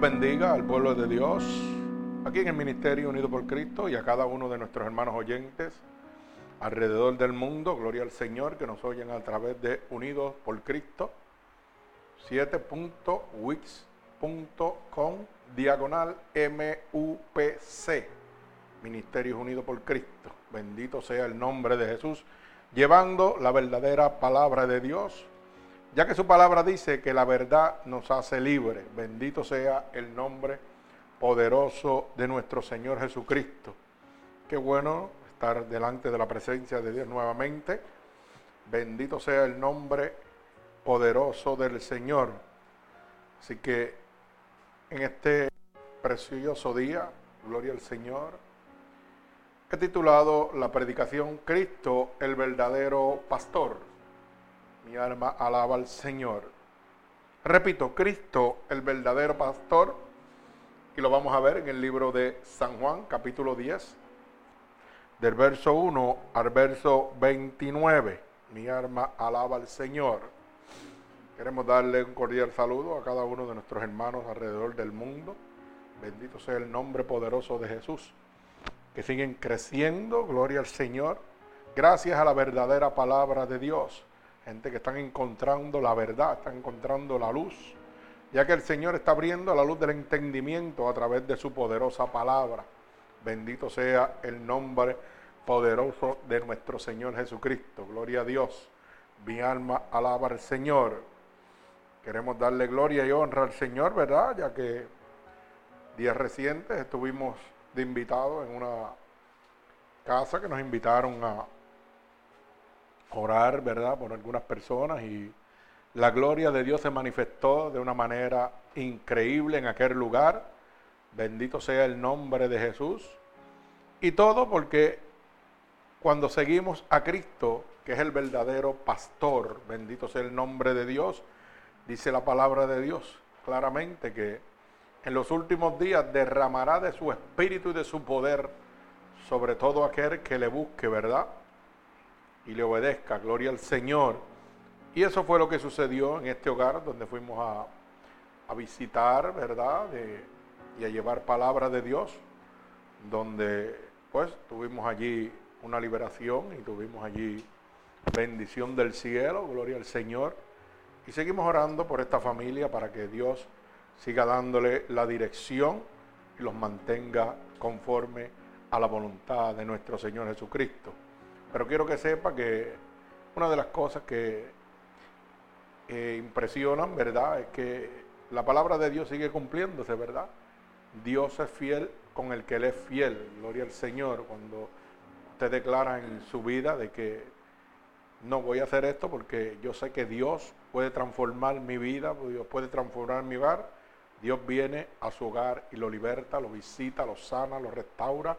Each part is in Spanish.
Bendiga al pueblo de Dios, aquí en el Ministerio Unido por Cristo y a cada uno de nuestros hermanos oyentes alrededor del mundo. Gloria al Señor que nos oyen a través de Unidos por Cristo. 7.wix.com diagonal MUPC. Ministerios Unidos por Cristo. Bendito sea el nombre de Jesús, llevando la verdadera palabra de Dios ya que su palabra dice que la verdad nos hace libre. Bendito sea el nombre poderoso de nuestro Señor Jesucristo. Qué bueno estar delante de la presencia de Dios nuevamente. Bendito sea el nombre poderoso del Señor. Así que en este precioso día, gloria al Señor, he titulado la predicación Cristo, el verdadero pastor. Mi alma alaba al Señor. Repito, Cristo, el verdadero pastor, y lo vamos a ver en el libro de San Juan, capítulo 10, del verso 1 al verso 29. Mi alma alaba al Señor. Queremos darle un cordial saludo a cada uno de nuestros hermanos alrededor del mundo. Bendito sea el nombre poderoso de Jesús. Que siguen creciendo, gloria al Señor, gracias a la verdadera palabra de Dios gente que están encontrando la verdad, están encontrando la luz, ya que el Señor está abriendo la luz del entendimiento a través de su poderosa palabra. Bendito sea el nombre poderoso de nuestro Señor Jesucristo. Gloria a Dios. Mi alma alaba al Señor. Queremos darle gloria y honra al Señor, ¿verdad? Ya que días recientes estuvimos de invitados en una casa que nos invitaron a orar, ¿verdad?, por algunas personas y la gloria de Dios se manifestó de una manera increíble en aquel lugar. Bendito sea el nombre de Jesús. Y todo porque cuando seguimos a Cristo, que es el verdadero pastor, bendito sea el nombre de Dios, dice la palabra de Dios claramente que en los últimos días derramará de su espíritu y de su poder sobre todo aquel que le busque, ¿verdad? Y le obedezca. Gloria al Señor. Y eso fue lo que sucedió en este hogar donde fuimos a, visitar, ¿verdad? y a llevar palabra de Dios, donde pues tuvimos allí una liberación y tuvimos allí bendición del cielo, gloria al Señor. Y seguimos orando por esta familia para que Dios siga dándole la dirección y los mantenga conforme a la voluntad de nuestro Señor Jesucristo. Pero quiero que sepa que una de las cosas que eh, impresionan, ¿verdad? Es que la palabra de Dios sigue cumpliéndose, ¿verdad? Dios es fiel con el que Él es fiel. Gloria al Señor. Cuando usted declara en su vida de que no voy a hacer esto porque yo sé que Dios puede transformar mi vida, Dios puede transformar mi hogar. Dios viene a su hogar y lo liberta, lo visita, lo sana, lo restaura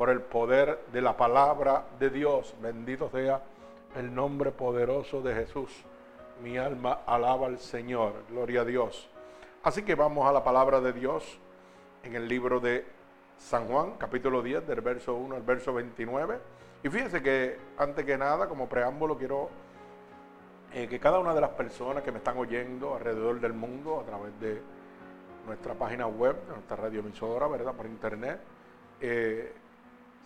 por el poder de la palabra de Dios. Bendito sea el nombre poderoso de Jesús. Mi alma alaba al Señor. Gloria a Dios. Así que vamos a la palabra de Dios en el libro de San Juan, capítulo 10, del verso 1 al verso 29. Y fíjense que antes que nada, como preámbulo, quiero eh, que cada una de las personas que me están oyendo alrededor del mundo a través de nuestra página web, de nuestra radioemisora, ¿verdad? Por internet, eh,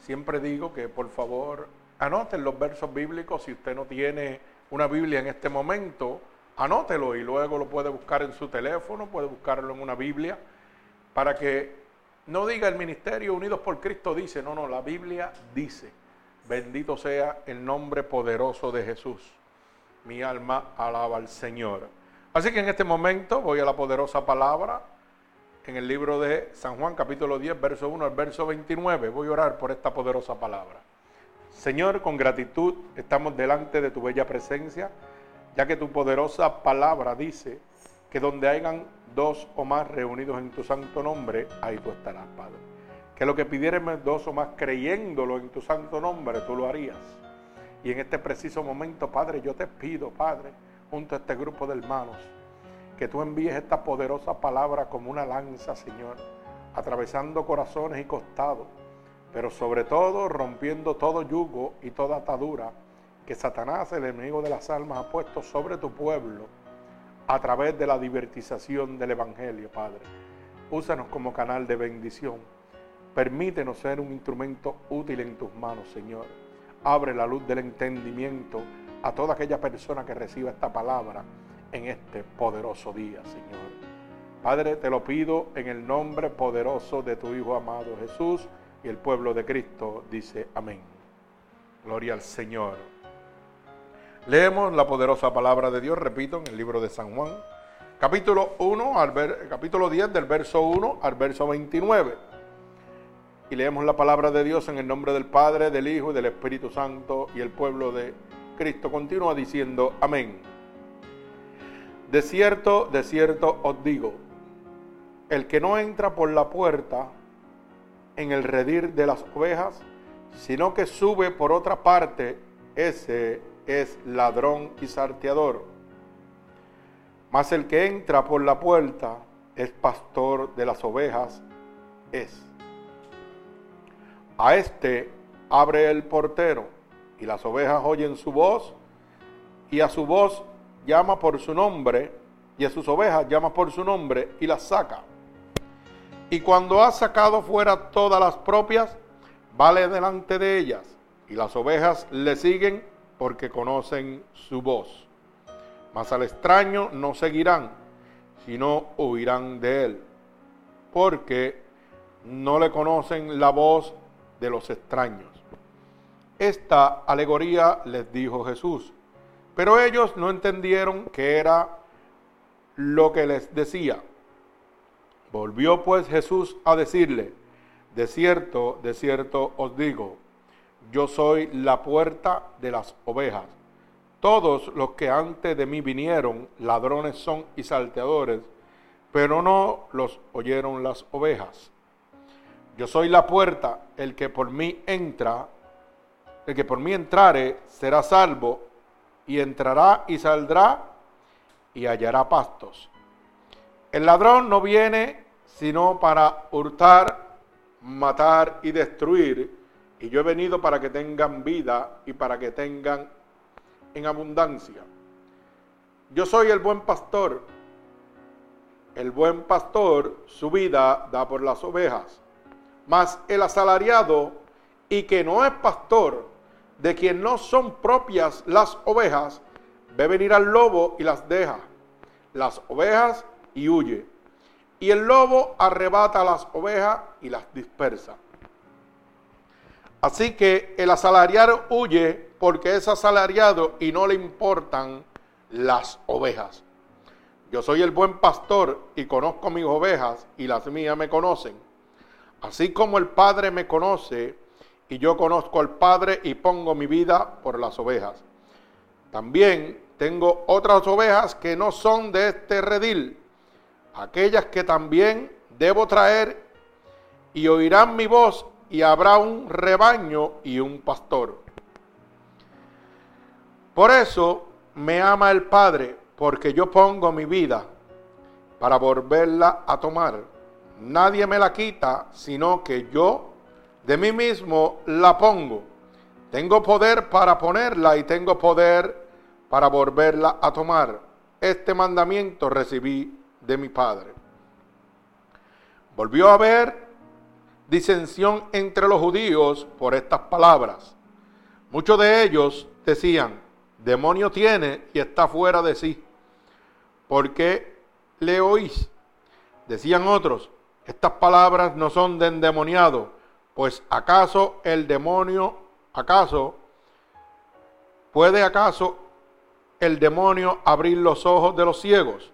siempre digo que por favor anoten los versos bíblicos. Si usted no tiene una Biblia en este momento, anótelo y luego lo puede buscar en su teléfono, puede buscarlo en una Biblia, para que no diga el ministerio Unidos por Cristo dice, no, no, la Biblia dice, bendito sea el nombre poderoso de Jesús. Mi alma alaba al Señor. Así que en este momento voy a la poderosa palabra en el libro de San Juan capítulo 10, verso 1 al verso 29. Voy a orar por esta poderosa palabra. Señor, con gratitud estamos delante de tu bella presencia, ya que tu poderosa palabra dice que donde hayan dos o más reunidos en tu santo nombre, ahí tú estarás, Padre. Que lo que pidiéramos dos o más creyéndolo en tu santo nombre, tú lo harías. Y en este preciso momento, Padre, yo te pido, Padre, junto a este grupo de hermanos, que tú envíes esta poderosa palabra como una lanza, Señor, atravesando corazones y costados, pero sobre todo rompiendo todo yugo y toda atadura que Satanás, el enemigo de las almas, ha puesto sobre tu pueblo a través de la divertización del Evangelio, Padre. úsanos como canal de bendición. Permítenos ser un instrumento útil en tus manos, Señor. Abre la luz del entendimiento a toda aquella persona que reciba esta palabra en este poderoso día, Señor. Padre, te lo pido en el nombre poderoso de tu Hijo amado Jesús y el pueblo de Cristo dice amén. Gloria al Señor. Leemos la poderosa palabra de Dios, repito, en el libro de San Juan, capítulo 1, al capítulo 10 del verso 1 al verso 29 y leemos la palabra de Dios en el nombre del Padre, del Hijo y del Espíritu Santo y el pueblo de Cristo continúa diciendo amén. De cierto, de cierto os digo, el que no entra por la puerta en el redir de las ovejas, sino que sube por otra parte, ese es ladrón y sarteador. Mas el que entra por la puerta es pastor de las ovejas, es. A este abre el portero y las ovejas oyen su voz y a su voz llama por su nombre y a sus ovejas llama por su nombre y las saca. Y cuando ha sacado fuera todas las propias, vale delante de ellas y las ovejas le siguen porque conocen su voz. Mas al extraño no seguirán, sino huirán de él, porque no le conocen la voz de los extraños. Esta alegoría les dijo Jesús, pero ellos no entendieron que era lo que les decía. Volvió pues Jesús a decirle, de cierto, de cierto os digo, yo soy la puerta de las ovejas. Todos los que antes de mí vinieron, ladrones son y salteadores, pero no los oyeron las ovejas. Yo soy la puerta, el que por mí entra, el que por mí entrare será salvo, y entrará y saldrá y hallará pastos. El ladrón no viene sino para hurtar, matar y destruir, y yo he venido para que tengan vida y para que tengan en abundancia. Yo soy el buen pastor. El buen pastor su vida da por las ovejas. Mas el asalariado y que no es pastor, de quien no son propias las ovejas, ve venir al lobo y las deja, las ovejas y huye. Y el lobo arrebata las ovejas y las dispersa. Así que el asalariado huye porque es asalariado y no le importan las ovejas. Yo soy el buen pastor y conozco mis ovejas y las mías me conocen Así como el Padre me conoce y yo conozco al Padre y pongo mi vida por las ovejas. También tengo otras ovejas que no son de este redil, aquellas que también debo traer y oirán mi voz y habrá un rebaño y un pastor. Por eso me ama el Padre, porque yo pongo mi vida para volverla a tomar nadie me la quita, sino que yo de mí mismo la pongo. Tengo poder para ponerla y tengo poder para volverla a tomar. Este mandamiento recibí de mi Padre. Volvió a haber disensión entre los judíos por estas palabras. Muchos de ellos decían, demonio tiene y está fuera de sí. ¿Por qué le oís? Decían otros, estas palabras no son de endemoniado, pues acaso el demonio, acaso, puede acaso el demonio abrir los ojos de los ciegos.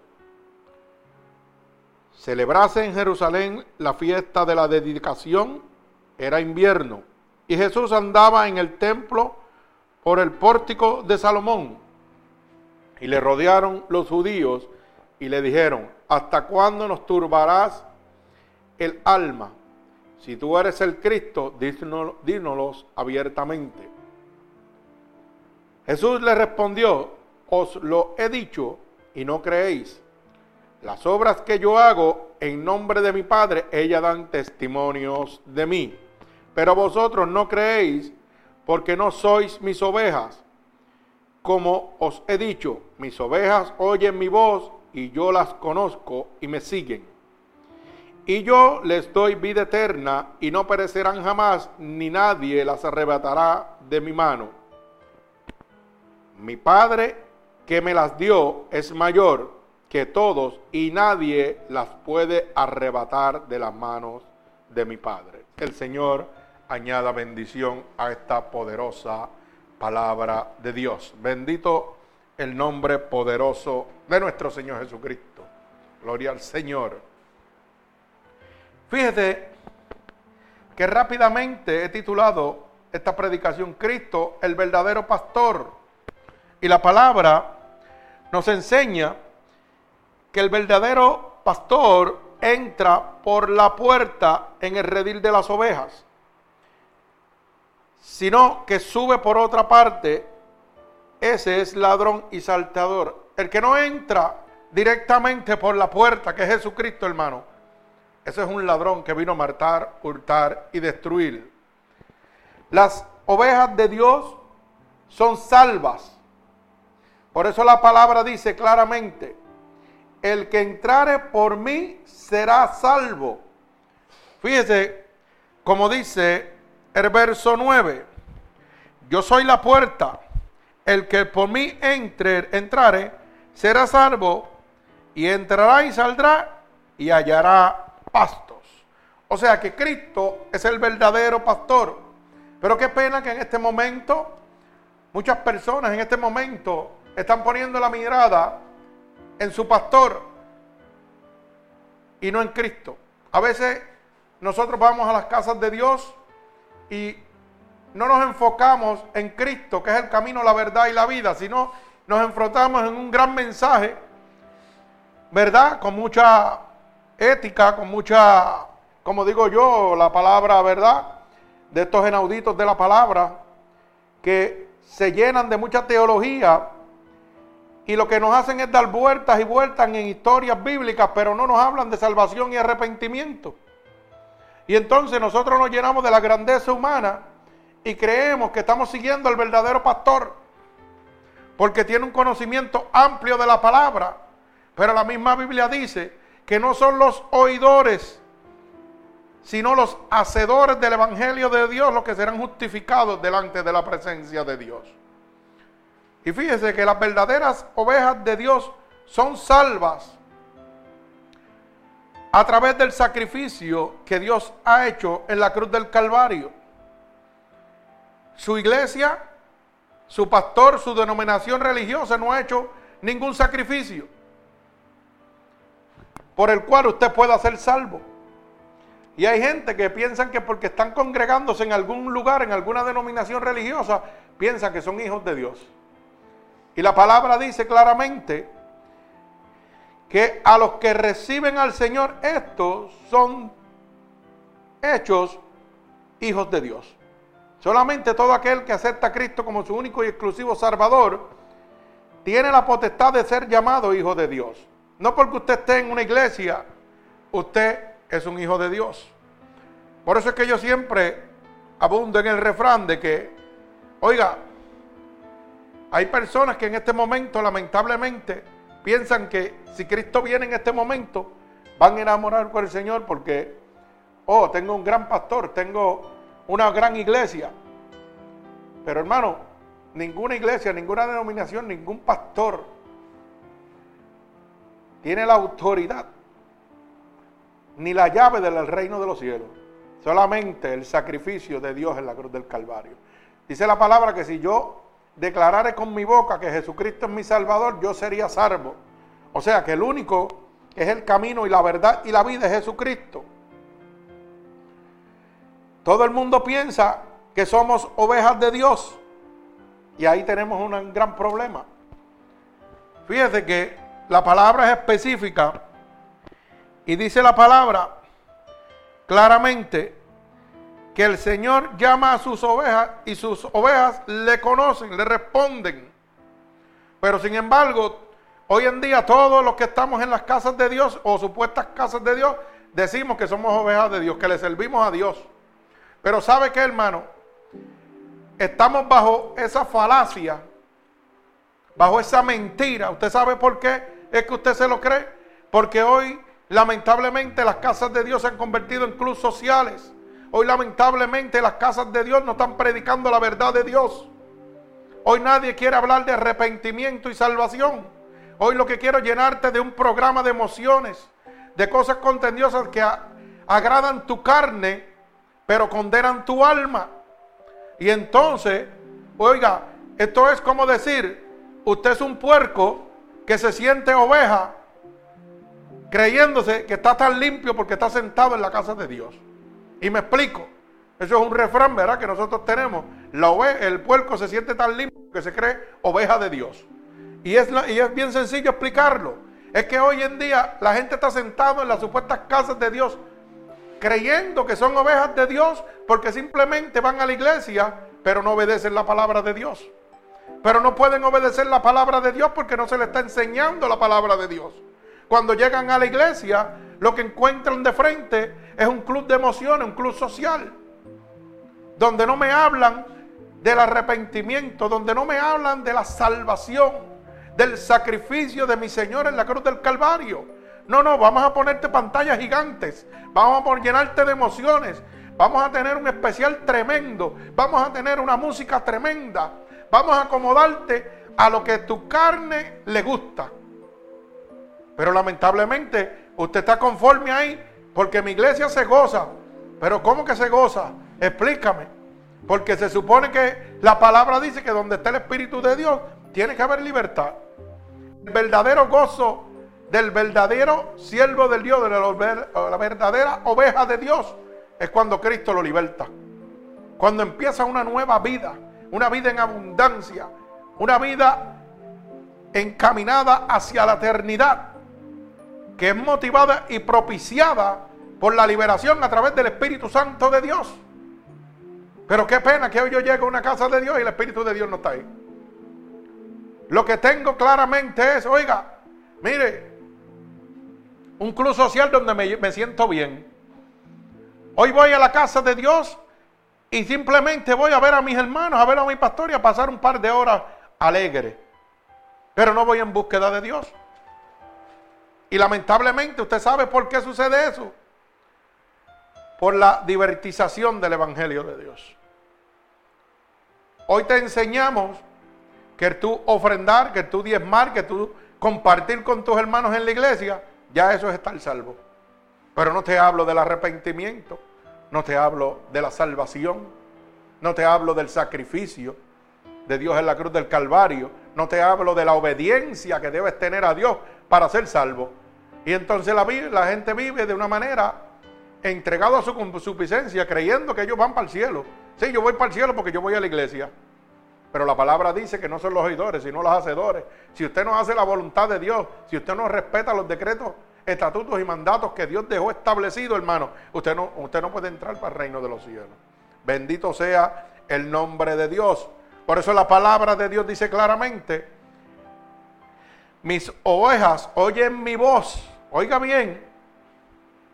Celebrase en Jerusalén la fiesta de la dedicación, era invierno, y Jesús andaba en el templo por el pórtico de Salomón. Y le rodearon los judíos y le dijeron, ¿hasta cuándo nos turbarás el alma. Si tú eres el Cristo, dínoslo abiertamente. Jesús le respondió, os lo he dicho y no creéis. Las obras que yo hago en nombre de mi Padre, ellas dan testimonios de mí. Pero vosotros no creéis porque no sois mis ovejas. Como os he dicho, mis ovejas oyen mi voz y yo las conozco y me siguen Y yo les doy vida eterna y no perecerán jamás, ni nadie las arrebatará de mi mano. Mi Padre que me las dio es mayor que todos y nadie las puede arrebatar de las manos de mi Padre. El Señor añada bendición a esta poderosa palabra de Dios. Bendito el nombre poderoso de nuestro Señor Jesucristo. Gloria al Señor. Fíjese que rápidamente he titulado esta predicación Cristo, el verdadero pastor. Y la palabra nos enseña que el verdadero pastor entra por la puerta en el redil de las ovejas, sino que sube por otra parte, ese es ladrón y saltador. El que no entra directamente por la puerta, que es Jesucristo, hermano, ese es un ladrón que vino a matar, hurtar y destruir. Las ovejas de Dios son salvas. Por eso la palabra dice claramente, el que entrare por mí será salvo. Fíjese, como dice el verso 9, yo soy la puerta, el que por mí entre, entrare será salvo y entrará y saldrá y hallará pastos. O sea que Cristo es el verdadero pastor. Pero qué pena que en este momento muchas personas en este momento están poniendo la mirada en su pastor y no en Cristo. A veces nosotros vamos a las casas de Dios y no nos enfocamos en Cristo, que es el camino, la verdad y la vida, sino nos enfrentamos en un gran mensaje, ¿verdad? Con mucha ética, con mucha, como digo yo, la palabra verdad, de estos enauditos de la palabra, que se llenan de mucha teología y lo que nos hacen es dar vueltas y vueltas en historias bíblicas, pero no nos hablan de salvación y arrepentimiento. Y entonces nosotros nos llenamos de la grandeza humana y creemos que estamos siguiendo al verdadero pastor, porque tiene un conocimiento amplio de la palabra. Pero la misma Biblia dice que no son los oidores, sino los hacedores del Evangelio de Dios los que serán justificados delante de la presencia de Dios. Y fíjese que las verdaderas ovejas de Dios son salvas a través del sacrificio que Dios ha hecho en la cruz del Calvario. Su iglesia, su pastor, su denominación religiosa no ha hecho ningún sacrificio por el cual usted pueda ser salvo. Y hay gente que piensan que porque están congregándose en algún lugar, en alguna denominación religiosa, piensan que son hijos de Dios. Y la palabra dice claramente que a los que reciben al Señor, estos son hechos hijos de Dios. Solamente todo aquel que acepta a Cristo como su único y exclusivo Salvador, tiene la potestad de ser llamado hijo de Dios. No porque usted esté en una iglesia, usted es un hijo de Dios. Por eso es que yo siempre abundo en el refrán de que, oiga, hay personas que en este momento lamentablemente piensan que si Cristo viene en este momento, van a enamorar con el Señor porque, oh, tengo un gran pastor, tengo una gran iglesia. Pero hermano, ninguna iglesia, ninguna denominación, ningún pastor tiene la autoridad ni la llave del reino de los cielos. Solamente el sacrificio de Dios en la cruz del Calvario. Dice la palabra que si yo declarare con mi boca que Jesucristo es mi Salvador, yo sería salvo. O sea que el único que es el camino y la verdad y la vida es Jesucristo. Todo el mundo piensa que somos ovejas de Dios. Y ahí tenemos un gran problema. Fíjese que la palabra es específica y dice la palabra claramente que el Señor llama a sus ovejas y sus ovejas le conocen, le responden. Pero sin embargo, hoy en día todos los que estamos en las casas de Dios o supuestas casas de Dios, decimos que somos ovejas de Dios, que le servimos a Dios. Pero ¿sabe qué, hermano? Estamos bajo esa falacia, bajo esa mentira. ¿Usted sabe por qué? Es que usted se lo cree, porque hoy lamentablemente las casas de Dios se han convertido en clubes sociales. Hoy lamentablemente las casas de Dios no están predicando la verdad de Dios. Hoy nadie quiere hablar de arrepentimiento y salvación. Hoy lo que quiero es llenarte de un programa de emociones, de cosas contendiosas que agradan tu carne, pero condenan tu alma. Y entonces, oiga, esto es como decir, usted es un puerco que se siente oveja, creyéndose que está tan limpio porque está sentado en la casa de Dios. Y me explico. Eso es un refrán, ¿verdad? Que nosotros tenemos. La el puerco se siente tan limpio que se cree oveja de Dios. Y es, y es bien sencillo explicarlo. Es que hoy en día la gente está sentado en las supuestas casas de Dios creyendo que son ovejas de Dios porque simplemente van a la iglesia, pero no obedecen la palabra de Dios. Pero no pueden obedecer la palabra de Dios porque no se les está enseñando la palabra de Dios. Cuando llegan a la iglesia, lo que encuentran de frente es un club de emociones, un club social, donde no me hablan del arrepentimiento, donde no me hablan de la salvación, del sacrificio de mi Señor en la cruz del Calvario. No, no, vamos a ponerte pantallas gigantes, vamos a llenarte de emociones, vamos a tener un especial tremendo, vamos a tener una música tremenda, vamos a acomodarte a lo que tu carne le gusta. Pero lamentablemente usted está conforme ahí porque mi iglesia se goza. Pero ¿cómo que se goza? Explícame. Porque se supone que la palabra dice que donde está el Espíritu de Dios tiene que haber libertad. El verdadero gozo del verdadero siervo del Dios, de la verdadera oveja de Dios, es cuando Cristo lo liberta. Cuando empieza una nueva vida, una vida en abundancia, una vida encaminada hacia la eternidad que es motivada y propiciada por la liberación a través del Espíritu Santo de Dios. Pero qué pena que hoy yo llego a una casa de Dios y el Espíritu de Dios no está ahí. Lo que tengo claramente es, oiga, mire, un club social donde me, me siento bien. Hoy voy a la casa de Dios y simplemente voy a ver a mis hermanos, a ver a mi pastor y a pasar un par de horas alegre. Pero no voy en búsqueda de Dios. Y lamentablemente usted sabe por qué sucede eso. Por la divertización del Evangelio de Dios. Hoy te enseñamos que tú ofrendar, que tú diezmar, que tú compartir con tus hermanos en la iglesia, ya eso es estar salvo. Pero no te hablo del arrepentimiento, no te hablo de la salvación, no te hablo del sacrificio de Dios en la cruz del Calvario, no te hablo de la obediencia que debes tener a Dios para ser salvo. Y entonces la, la gente vive de una manera entregado a su suficiencia, creyendo que ellos van para el cielo. Sí, yo voy para el cielo porque yo voy a la iglesia. Pero la palabra dice que no son los oidores, sino los hacedores. Si usted no hace la voluntad de Dios, si usted no respeta los decretos, estatutos y mandatos que Dios dejó establecido, hermano, usted no, usted no puede entrar para el reino de los cielos. Bendito sea el nombre de Dios. Por eso la palabra de Dios dice claramente, mis ovejas oyen mi voz oiga bien,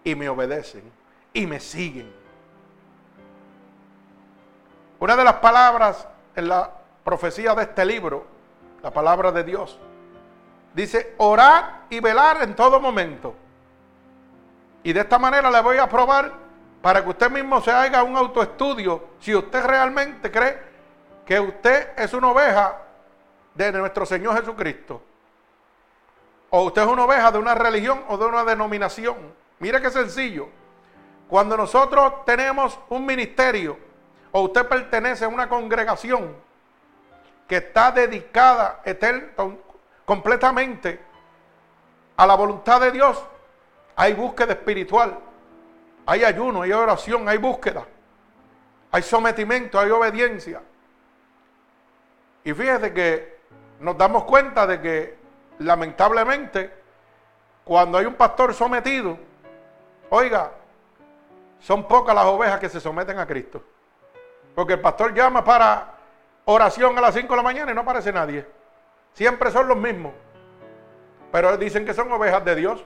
y me obedecen y me siguen. Una de las palabras en la profecía de este libro, la palabra de Dios, dice orar y velar en todo momento. Y de esta manera le voy a probar para que usted mismo se haga un autoestudio si usted realmente cree que usted es una oveja de nuestro Señor Jesucristo. O usted es una oveja de una religión o de una denominación. Mire qué sencillo. Cuando nosotros tenemos un ministerio o usted pertenece a una congregación que está dedicada completamente a la voluntad de Dios, hay búsqueda espiritual, hay ayuno, hay oración, hay búsqueda, hay sometimiento, hay obediencia. Y fíjese que nos damos cuenta de que lamentablemente, cuando hay un pastor sometido, oiga, son pocas las ovejas que se someten a Cristo. Porque el pastor llama para oración a las 5 de la mañana y no aparece nadie. Siempre son los mismos. Pero dicen que son ovejas de Dios.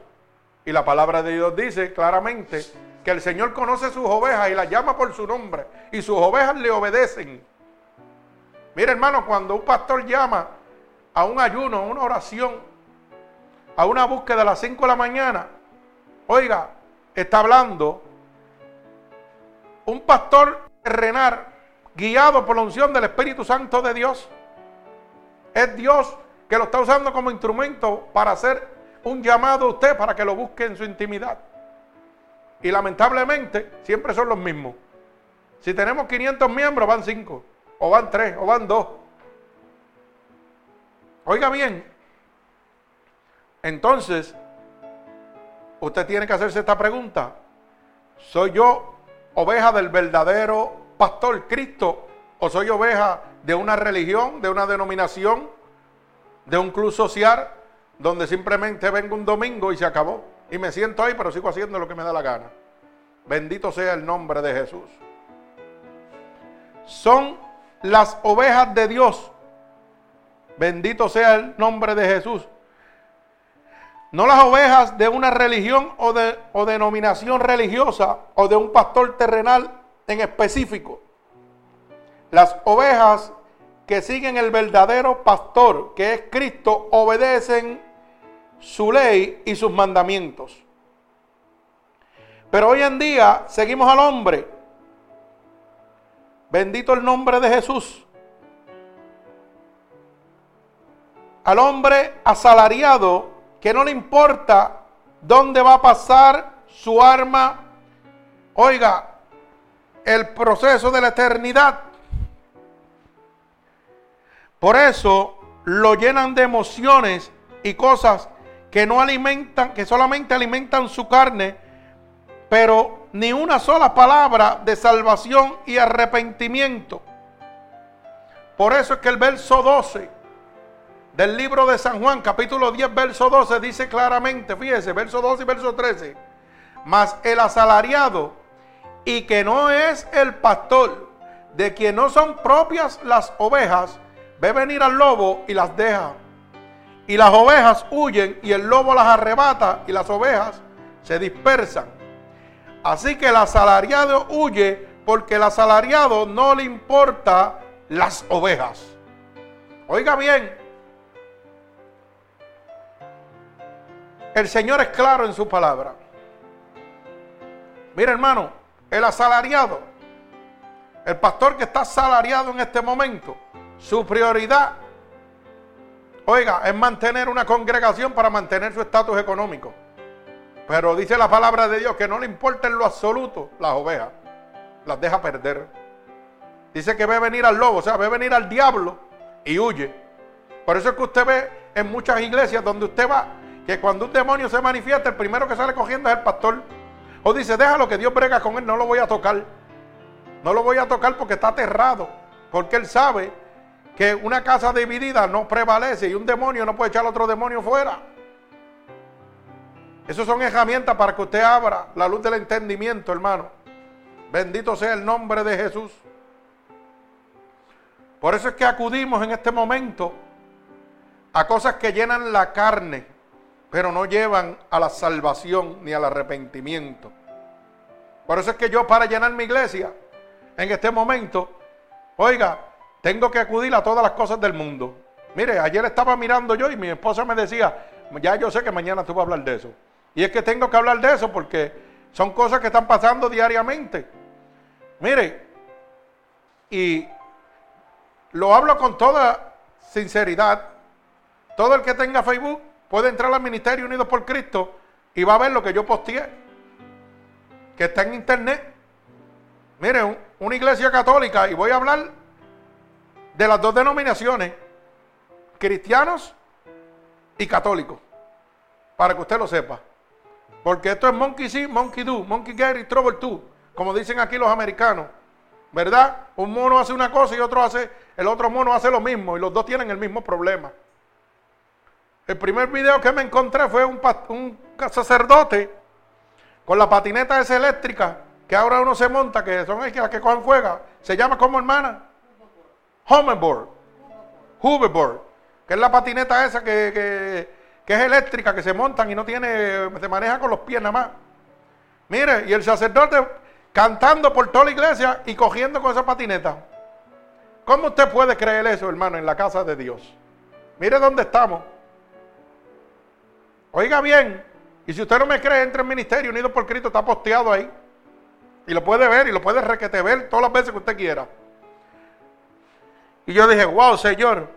Y la palabra de Dios dice claramente que el Señor conoce sus ovejas y las llama por su nombre. Y sus ovejas le obedecen. Mira hermano, cuando un pastor llama a un ayuno, a una oración, a una búsqueda a las 5 de la mañana, oiga, está hablando un pastor terrenal guiado por la unción del Espíritu Santo de Dios. Es Dios que lo está usando como instrumento para hacer un llamado a usted para que lo busque en su intimidad. Y lamentablemente siempre son los mismos. Si tenemos 500 miembros, van 5, o van 3, o van 2. Oiga bien, entonces, usted tiene que hacerse esta pregunta. ¿Soy yo oveja del verdadero pastor Cristo o soy oveja de una religión, de una denominación, de un club social donde simplemente vengo un domingo y se acabó? Y me siento ahí, pero sigo haciendo lo que me da la gana. Bendito sea el nombre de Jesús. Son las ovejas de Dios. Bendito sea el nombre de Jesús. No las ovejas de una religión o, de, o denominación religiosa o de un pastor terrenal en específico. Las ovejas que siguen el verdadero pastor, que es Cristo, obedecen su ley y sus mandamientos. Pero hoy en día seguimos al hombre. Bendito el nombre de Jesús. Al hombre asalariado que no le importa dónde va a pasar su arma. Oiga, el proceso de la eternidad. Por eso lo llenan de emociones y cosas que no alimentan, que solamente alimentan su carne, pero ni una sola palabra de salvación y arrepentimiento. Por eso es que el verso 12 del libro de San Juan, capítulo 10, verso 12, dice claramente, fíjese, verso 12 y verso 13, mas el asalariado y que no es el pastor, de quien no son propias las ovejas, ve venir al lobo y las deja. Y las ovejas huyen y el lobo las arrebata y las ovejas se dispersan. Así que el asalariado huye porque el asalariado no le importa las ovejas. Oiga bien, El Señor es claro en su palabra. Mira hermano, el asalariado, el pastor que está asalariado en este momento, su prioridad, oiga, es mantener una congregación para mantener su estatus económico. Pero dice la palabra de Dios que no le importa en lo absoluto las ovejas, las deja perder. Dice que ve venir al lobo, o sea, ve venir al diablo y huye. Por eso es que usted ve en muchas iglesias donde usted va, que cuando un demonio se manifiesta, el primero que sale cogiendo es el pastor. O dice, déjalo que Dios brega con él, no lo voy a tocar. No lo voy a tocar porque está aterrado. Porque él sabe que una casa dividida no prevalece y un demonio no puede echar a otro demonio fuera. Esas son herramientas para que usted abra la luz del entendimiento, hermano. Bendito sea el nombre de Jesús. Por eso es que acudimos en este momento a cosas que llenan la carne pero no llevan a la salvación ni al arrepentimiento. Por eso es que yo para llenar mi iglesia, en este momento, oiga, tengo que acudir a todas las cosas del mundo. Mire, ayer estaba mirando yo y mi esposa me decía, ya yo sé que mañana tú vas a hablar de eso. Y es que tengo que hablar de eso porque son cosas que están pasando diariamente. Mire, y lo hablo con toda sinceridad. Todo el que tenga Facebook puede entrar al Ministerio Unidos por Cristo y va a ver lo que yo posteé, que está en internet. Mire, una iglesia católica, y voy a hablar de las dos denominaciones, cristianos y católicos, para que usted lo sepa. Porque esto es monkey see, monkey do, monkey get trouble too, como dicen aquí los americanos. ¿Verdad? Un mono hace una cosa y otro hace, el otro mono hace lo mismo y los dos tienen el mismo problema. El primer video que me encontré fue un, un sacerdote con la patineta esa eléctrica que ahora uno se monta, que son las que cogen fuego. Se llama como hermana? Hoverboard. Hoverboard. Que es la patineta esa que, que, es eléctrica, que se montan y no tiene, se maneja con los pies nada más. Mire, y el sacerdote cantando por toda la iglesia y cogiendo con esa patineta. ¿Cómo usted puede creer eso, hermano, en la casa de Dios? Mire dónde estamos. Oiga bien, Y si usted no me cree, entre en Ministerio Unido por Cristo, está posteado ahí. Y lo puede ver y lo puede requete ver todas las veces que usted quiera. Y yo dije, wow, Señor,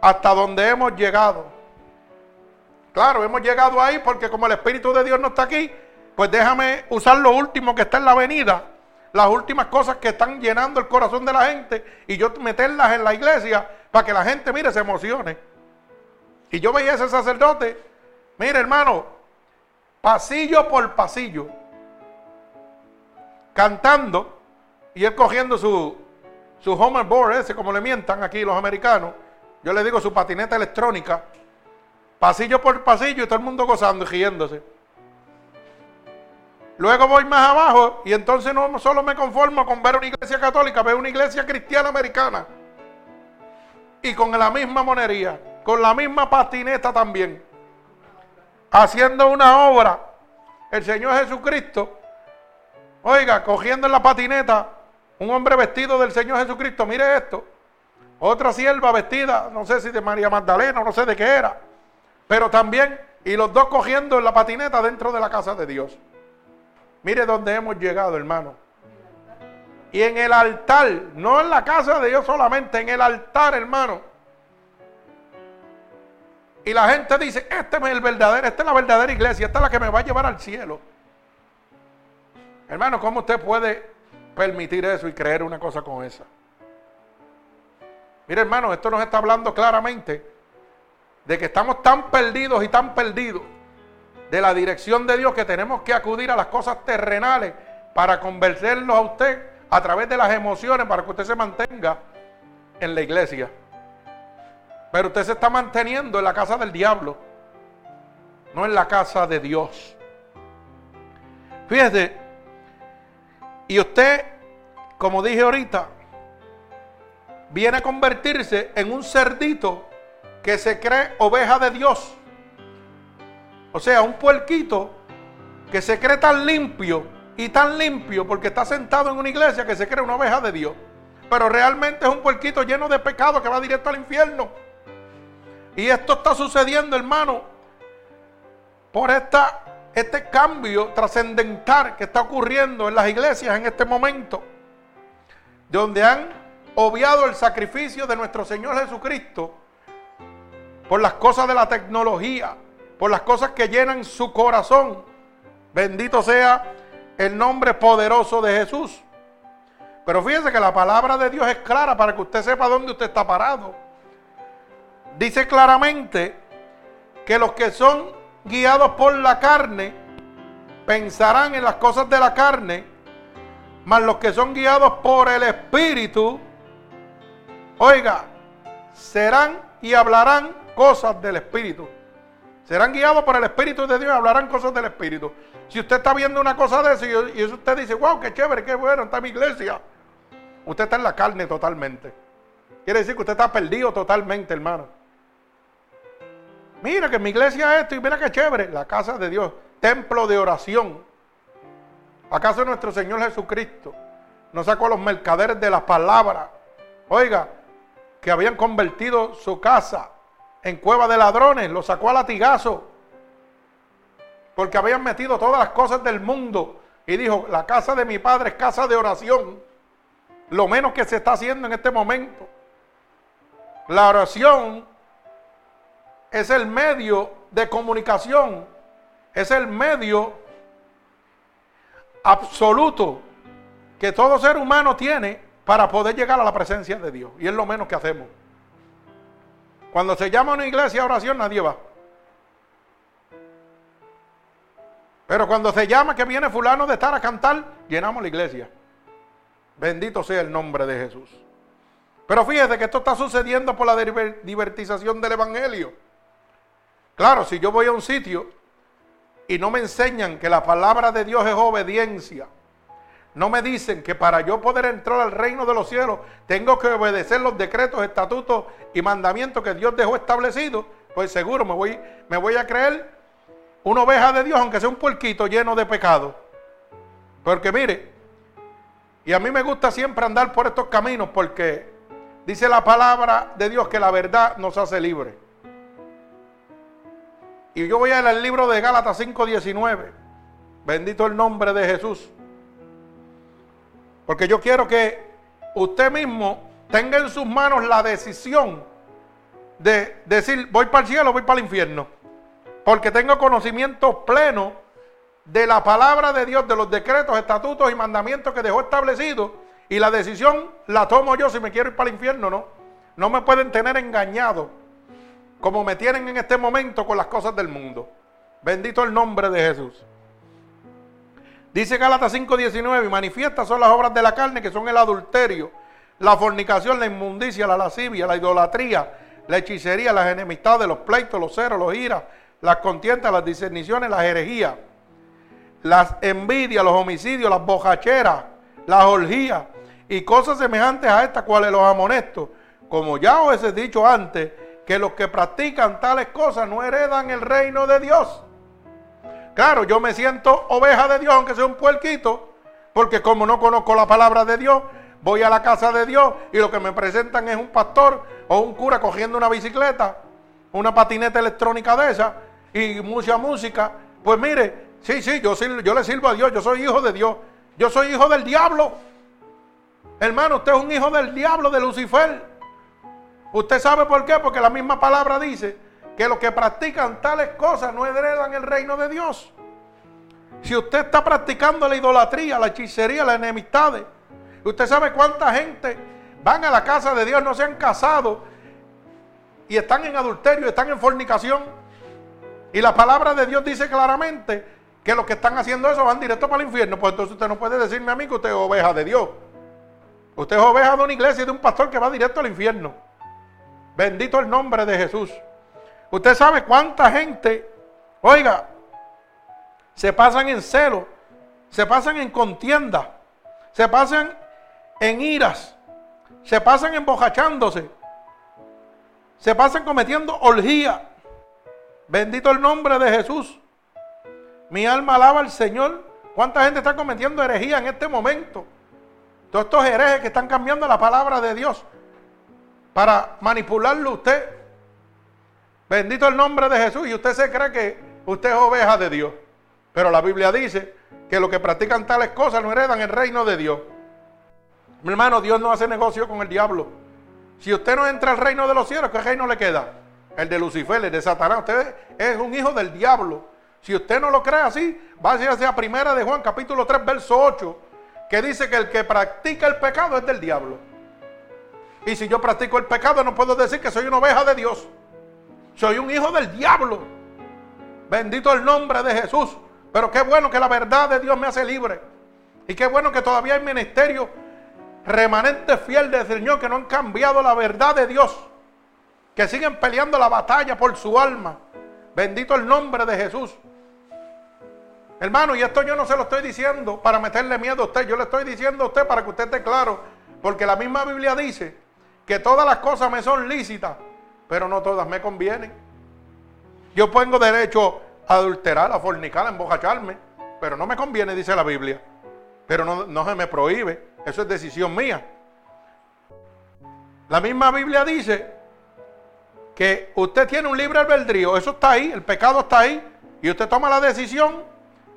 hasta donde hemos llegado. Claro, hemos llegado ahí porque como el Espíritu de Dios no está aquí, pues déjame usar lo último que está en la avenida, las últimas cosas que están llenando el corazón de la gente y yo meterlas en la iglesia para que la gente, mire, se emocione. Y yo veía a ese sacerdote, mire hermano, pasillo por pasillo, cantando y él cogiendo su, su hoverboard ese, como le mientan aquí los americanos, yo le digo su patineta electrónica, pasillo por pasillo y todo el mundo gozando y riéndose. Luego voy más abajo y entonces no solo me conformo con ver una iglesia católica, veo una iglesia cristiana americana. Y con la misma monería, con la misma patineta también. Haciendo una obra. El Señor Jesucristo, oiga, cogiendo en la patineta un hombre vestido del Señor Jesucristo, mire esto. Otra sierva vestida, no sé si de María Magdalena, no sé de qué era. Pero también, y los dos cogiendo en la patineta dentro de la casa de Dios. Mire dónde hemos llegado, hermano. Y en el altar, no en la casa de Dios solamente, en el altar, hermano. Y la gente dice, este es el verdadero, esta es la verdadera iglesia, esta es la que me va a llevar al cielo. Hermano, ¿cómo usted puede permitir eso y creer una cosa como esa? Mire, hermano, esto nos está hablando claramente de que estamos tan perdidos y tan perdidos de la dirección de Dios que tenemos que acudir a las cosas terrenales para convencerlos a usted a través de las emociones para que usted se mantenga en la iglesia. Pero usted se está manteniendo en la casa del diablo, no en la casa de Dios. Fíjese, y usted, como dije ahorita, viene a convertirse en un cerdito que se cree oveja de Dios. O sea, un puerquito que se cree tan limpio y tan limpio porque está sentado en una iglesia que se cree una oveja de Dios. Pero realmente es un puerquito lleno de pecado que va directo al infierno. Y esto está sucediendo, hermano, por esta, este cambio trascendental que está ocurriendo en las iglesias en este momento. Donde han obviado el sacrificio de nuestro Señor Jesucristo por las cosas de la tecnología por las cosas que llenan su corazón. Bendito sea el nombre poderoso de Jesús. Pero fíjense que la palabra de Dios es clara para que usted sepa dónde usted está parado. Dice claramente que los que son guiados por la carne pensarán en las cosas de la carne, mas los que son guiados por el Espíritu, oiga, serán y hablarán cosas del Espíritu. Serán guiados por el Espíritu de Dios y hablarán cosas del Espíritu. Si usted está viendo una cosa de eso y, usted dice, wow, qué chévere, qué bueno, está mi iglesia. Usted está en la carne totalmente. Quiere decir que usted está perdido totalmente, hermano. Mira que mi iglesia es esto y mira qué chévere. La casa de Dios, templo de oración. ¿Acaso nuestro Señor Jesucristo no sacó a los mercaderes de las palabras? Oiga, que habían convertido su casa en cueva de ladrones, lo sacó a latigazo, porque habían metido todas las cosas del mundo y dijo, la casa de mi padre es casa de oración, lo menos que se está haciendo en este momento. La oración es el medio de comunicación, es el medio absoluto que todo ser humano tiene para poder llegar a la presencia de Dios. Y es lo menos que hacemos. Cuando se llama una iglesia a oración, nadie va. Pero cuando se llama que viene fulano de estar a cantar, llenamos la iglesia. Bendito sea el nombre de Jesús. Pero fíjese que esto está sucediendo por la divertización del Evangelio. Claro, si yo voy a un sitio y no me enseñan que la palabra de Dios es obediencia, no me dicen que para yo poder entrar al reino de los cielos tengo que obedecer los decretos, estatutos y mandamientos que Dios dejó establecidos. Pues seguro me voy, me voy a creer una oveja de Dios, aunque sea un puerquito lleno de pecado. Porque mire, y a mí me gusta siempre andar por estos caminos porque dice la palabra de Dios que la verdad nos hace libres. Y yo voy a leer el libro de Gálatas 5:19. Bendito el nombre de Jesús. Porque yo quiero que usted mismo tenga en sus manos la decisión de decir, voy para el cielo, voy para el infierno. Porque tengo conocimiento pleno de la palabra de Dios, de los decretos, estatutos y mandamientos que dejó establecidos. Y la decisión la tomo yo si me quiero ir para el infierno, ¿no? No me pueden tener engañado como me tienen en este momento con las cosas del mundo. Bendito el nombre de Jesús. Dice Gálatas 5:19, y manifiestas son las obras de la carne, que son el adulterio, la fornicación, la inmundicia, la lascivia, la idolatría, la hechicería, las enemistades, los pleitos, los ceros, los iras, las contiendas, las discerniciones, las herejías, las envidias, los homicidios, las bojacheras, las orgías y cosas semejantes a estas, cuales los amonestos. Como ya os he dicho antes, que los que practican tales cosas no heredan el reino de Dios. Claro, yo me siento oveja de Dios, aunque sea un puerquito, porque como no conozco la palabra de Dios, voy a la casa de Dios y lo que me presentan es un pastor o un cura cogiendo una bicicleta, una patineta electrónica de esa y mucha música. Pues mire, sí, sí, yo, yo le sirvo a Dios, yo soy hijo de Dios, yo soy hijo del diablo. Hermano, usted es un hijo del diablo, de Lucifer. ¿Usted sabe por qué? Porque la misma palabra dice que los que practican tales cosas no heredan el reino de Dios. Si usted está practicando la idolatría, la hechicería, la enemistad, usted sabe cuánta gente van a la casa de Dios, no se han casado y están en adulterio, están en fornicación. Y la palabra de Dios dice claramente que los que están haciendo eso van directo para el infierno. Pues entonces usted no puede decirme a mí que usted es oveja de Dios. Usted es oveja de una iglesia y de un pastor que va directo al infierno. Bendito el nombre de Jesús. Usted sabe cuánta gente, oiga, se pasan en celo, se pasan en contienda, se pasan en iras, se pasan embojachándose, se pasan cometiendo orgía. Bendito el nombre de Jesús. Mi alma alaba al Señor. ¿Cuánta gente está cometiendo herejía en este momento? Todos estos herejes que están cambiando la palabra de Dios para manipularlo usted. Bendito el nombre de Jesús. Y usted se cree que usted es oveja de Dios. Pero la Biblia dice que los que practican tales cosas no heredan el reino de Dios. Mi hermano, Dios no hace negocio con el diablo. Si usted no entra al reino de los cielos, ¿qué reino le queda? El de Lucifer, el de Satanás. Usted es un hijo del diablo. Si usted no lo cree así, váyase hacia primera de Juan, capítulo 3, verso 8, que dice que el que practica el pecado es del diablo. Y si yo practico el pecado, no puedo decir que soy una oveja de Dios. Soy un hijo del diablo. Bendito el nombre de Jesús. Pero qué bueno que la verdad de Dios me hace libre. Y qué bueno que todavía hay ministerio remanente fiel del Señor que no han cambiado la verdad de Dios. Que siguen peleando la batalla por su alma. Bendito el nombre de Jesús. Hermano, y esto yo no se lo estoy diciendo para meterle miedo a usted. Yo le estoy diciendo a usted para que usted esté claro. Porque la misma Biblia dice que todas las cosas me son lícitas, pero no todas me convienen. Yo tengo derecho a adulterar, a fornicar, a embojacharme, pero no me conviene, dice la Biblia. Pero no, no se me prohíbe, eso es decisión mía. La misma Biblia dice que usted tiene un libre albedrío, eso está ahí, el pecado está ahí, y usted toma la decisión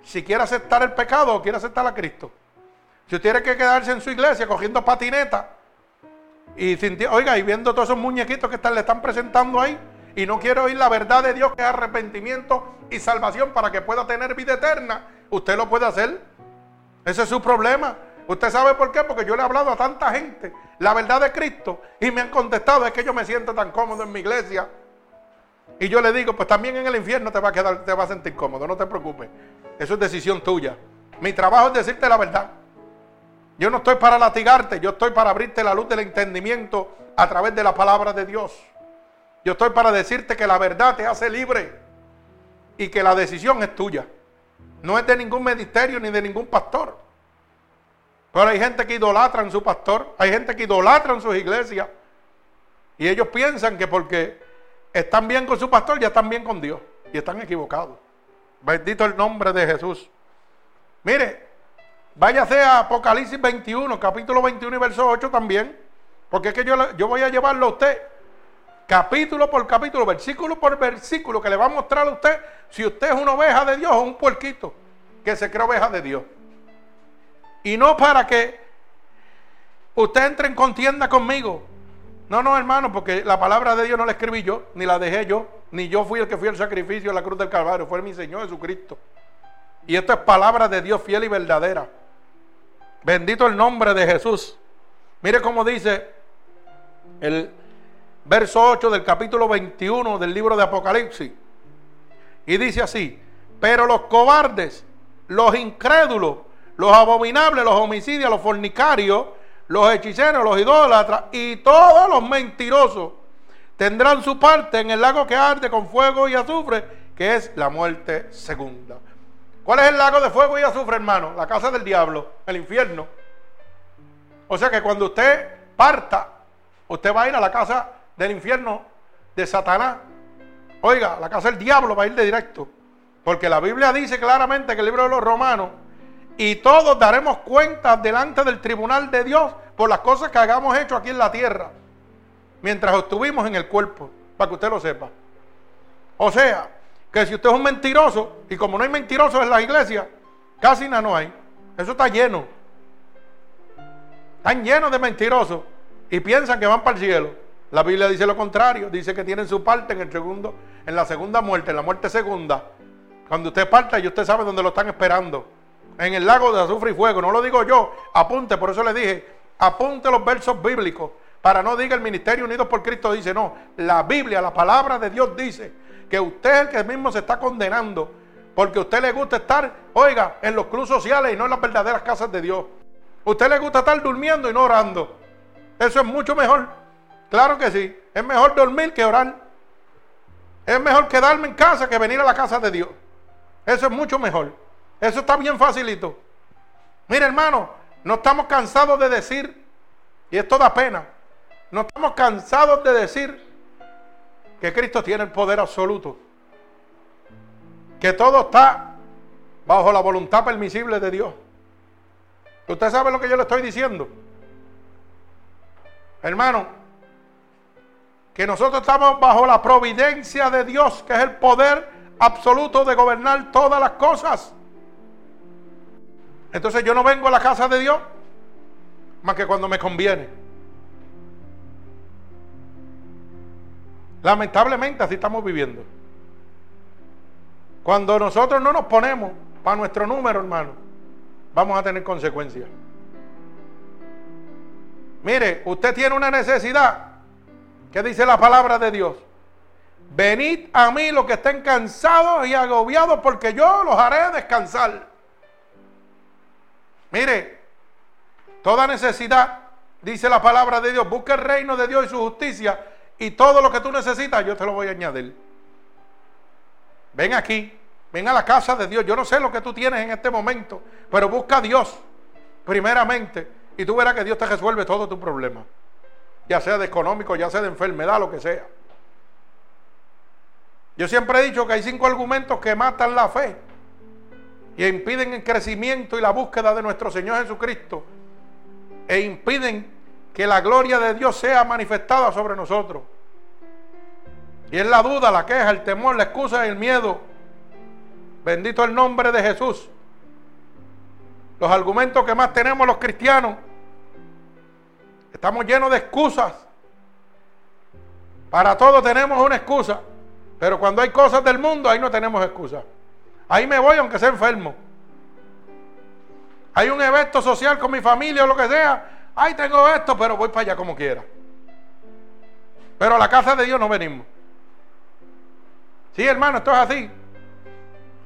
si quiere aceptar el pecado o quiere aceptar a Cristo. Si usted tiene que quedarse en su iglesia cogiendo patineta y oiga, y viendo todos esos muñequitos que le están presentando ahí, y no quiere oír la verdad de Dios que es arrepentimiento y salvación para que pueda tener vida eterna, usted lo puede hacer. Ese es su problema. ¿Usted sabe por qué? Porque yo le he hablado a tanta gente la verdad de Cristo y me han contestado, es que yo me siento tan cómodo en mi iglesia. Y yo le digo, pues también en el infierno te va a quedar, te va a sentir cómodo, no te preocupes. Eso es decisión tuya. Mi trabajo es decirte la verdad. Yo no estoy para latigarte, yo estoy para abrirte la luz del entendimiento a través de la palabra de Dios. Yo estoy para decirte que la verdad te hace libre y que la decisión es tuya. No es de ningún ministerio ni de ningún pastor. Pero hay gente que idolatra en su pastor, hay gente que idolatra en sus iglesias. Y ellos piensan que porque están bien con su pastor, ya están bien con Dios. Y están equivocados. Bendito el nombre de Jesús. Mire, Váyase a Apocalipsis 21, capítulo 21 y verso 8 también. Porque es que yo, yo voy a llevarlo a usted. capítulo por capítulo, versículo por versículo, que le va a mostrar a usted si usted es una oveja de Dios o un puerquito que se cree oveja de Dios. Y no para que usted entre en contienda conmigo. No, no, hermano, porque la palabra de Dios no la escribí yo, ni la dejé yo, ni yo fui el que fui al sacrificio en la cruz del Calvario, fue mi Señor Jesucristo. Y esto es palabra de Dios fiel y verdadera. Bendito el nombre de Jesús. Mire cómo dice el verso 8 del capítulo 21 del libro de Apocalipsis. Y dice así, pero los cobardes, los incrédulos, los abominables, los homicidios, los fornicarios, los hechiceros, los idólatras y todos los mentirosos tendrán su parte en el lago que arde con fuego y azufre, que es la muerte segunda. ¿Cuál es el lago de fuego y azufre, hermano? La casa del diablo, el infierno. O sea que cuando usted parta, usted va a ir a la casa del infierno de Satanás. Oiga, la casa del diablo va a ir de directo. Porque la Biblia dice claramente que el libro de los romanos, y todos daremos cuenta delante del tribunal de Dios por las cosas que hagamos hecho aquí en la tierra, mientras estuvimos en el cuerpo, para que usted lo sepa. O sea, que si usted es un mentiroso, y como no hay mentirosos en la iglesia, casi nada no hay. Eso está lleno. Están llenos de mentirosos y piensan que van para el cielo. La Biblia dice lo contrario, dice que tienen su parte en el segundo, en la segunda muerte, en la muerte segunda. Cuando usted parta y usted sabe dónde lo están esperando. En el lago de azufre y fuego. No lo digo yo, apunte, por eso le dije, apunte los versos bíblicos. Para no diga el ministerio unidos por Cristo dice, no, la Biblia, la palabra de Dios dice que usted es el que mismo se está condenando porque a usted le gusta estar, oiga, en los clubes sociales y no en las verdaderas casas de Dios. Usted le gusta estar durmiendo y no orando. Eso es mucho mejor. Claro que sí. Es mejor dormir que orar. Es mejor quedarme en casa que venir a la casa de Dios. Eso es mucho mejor. Eso está bien facilito. Mire, hermano, no estamos cansados de decir, y esto da pena, no estamos cansados de decir que Cristo tiene el poder absoluto, que todo está bajo la voluntad permisible de Dios. ¿Usted sabe lo que yo le estoy diciendo? Hermano, que nosotros estamos bajo la providencia de Dios, que es el poder absoluto de gobernar todas las cosas. Entonces yo no vengo a la casa de Dios más que cuando me conviene. Lamentablemente así estamos viviendo. Cuando nosotros no nos ponemos para nuestro número, hermano, vamos a tener consecuencias. Mire, usted tiene una necesidad. ¿Qué dice la palabra de Dios? Venid a mí los que estén cansados y agobiados porque yo los haré descansar. Mire, toda necesidad, dice la palabra de Dios, busca el reino de Dios y su justicia y todo lo que tú necesitas yo te lo voy a añadir. Ven aquí, ven a la casa de Dios. Yo no sé lo que tú tienes en este momento, pero busca a Dios primeramente y tú verás que Dios te resuelve todo tu problema. Ya sea de económico, ya sea de enfermedad, lo que sea. Yo siempre he dicho que hay cinco argumentos que matan la fe y impiden el crecimiento y la búsqueda de nuestro Señor Jesucristo e impiden que la gloria de Dios sea manifestada sobre nosotros. Y es la duda, la queja, el temor, la excusa y el miedo. Bendito el nombre de Jesús. Los argumentos que más tenemos los cristianos. Estamos llenos de excusas. Para todo tenemos una excusa. Pero cuando hay cosas del mundo, ahí no tenemos excusa. Ahí me voy aunque sea enfermo. Hay un evento social con mi familia o lo que sea ay, tengo esto, pero voy para allá como quiera. Pero a la casa de Dios no venimos. Sí, hermano, esto es así.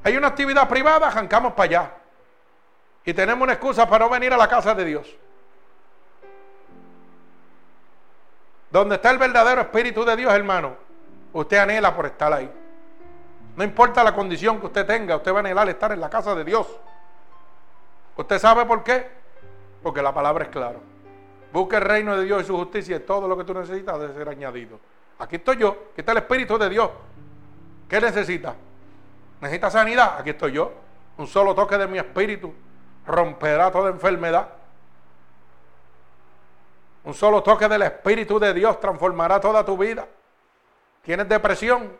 Hay una actividad privada, arrancamos para allá. Y tenemos una excusa para no venir a la casa de Dios. Donde está el verdadero Espíritu de Dios, hermano, usted anhela por estar ahí. No importa la condición que usted tenga, usted va a anhelar estar en la casa de Dios. ¿Usted sabe por qué? Porque la palabra es clara. Busca el reino de Dios y su justicia y todo lo que tú necesitas debe ser añadido. Aquí estoy yo, aquí está el Espíritu de Dios. ¿Qué necesita? ¿Necesita sanidad? Aquí estoy yo. Un solo toque de mi espíritu romperá toda enfermedad. Un solo toque del Espíritu de Dios transformará toda tu vida. tienes depresión,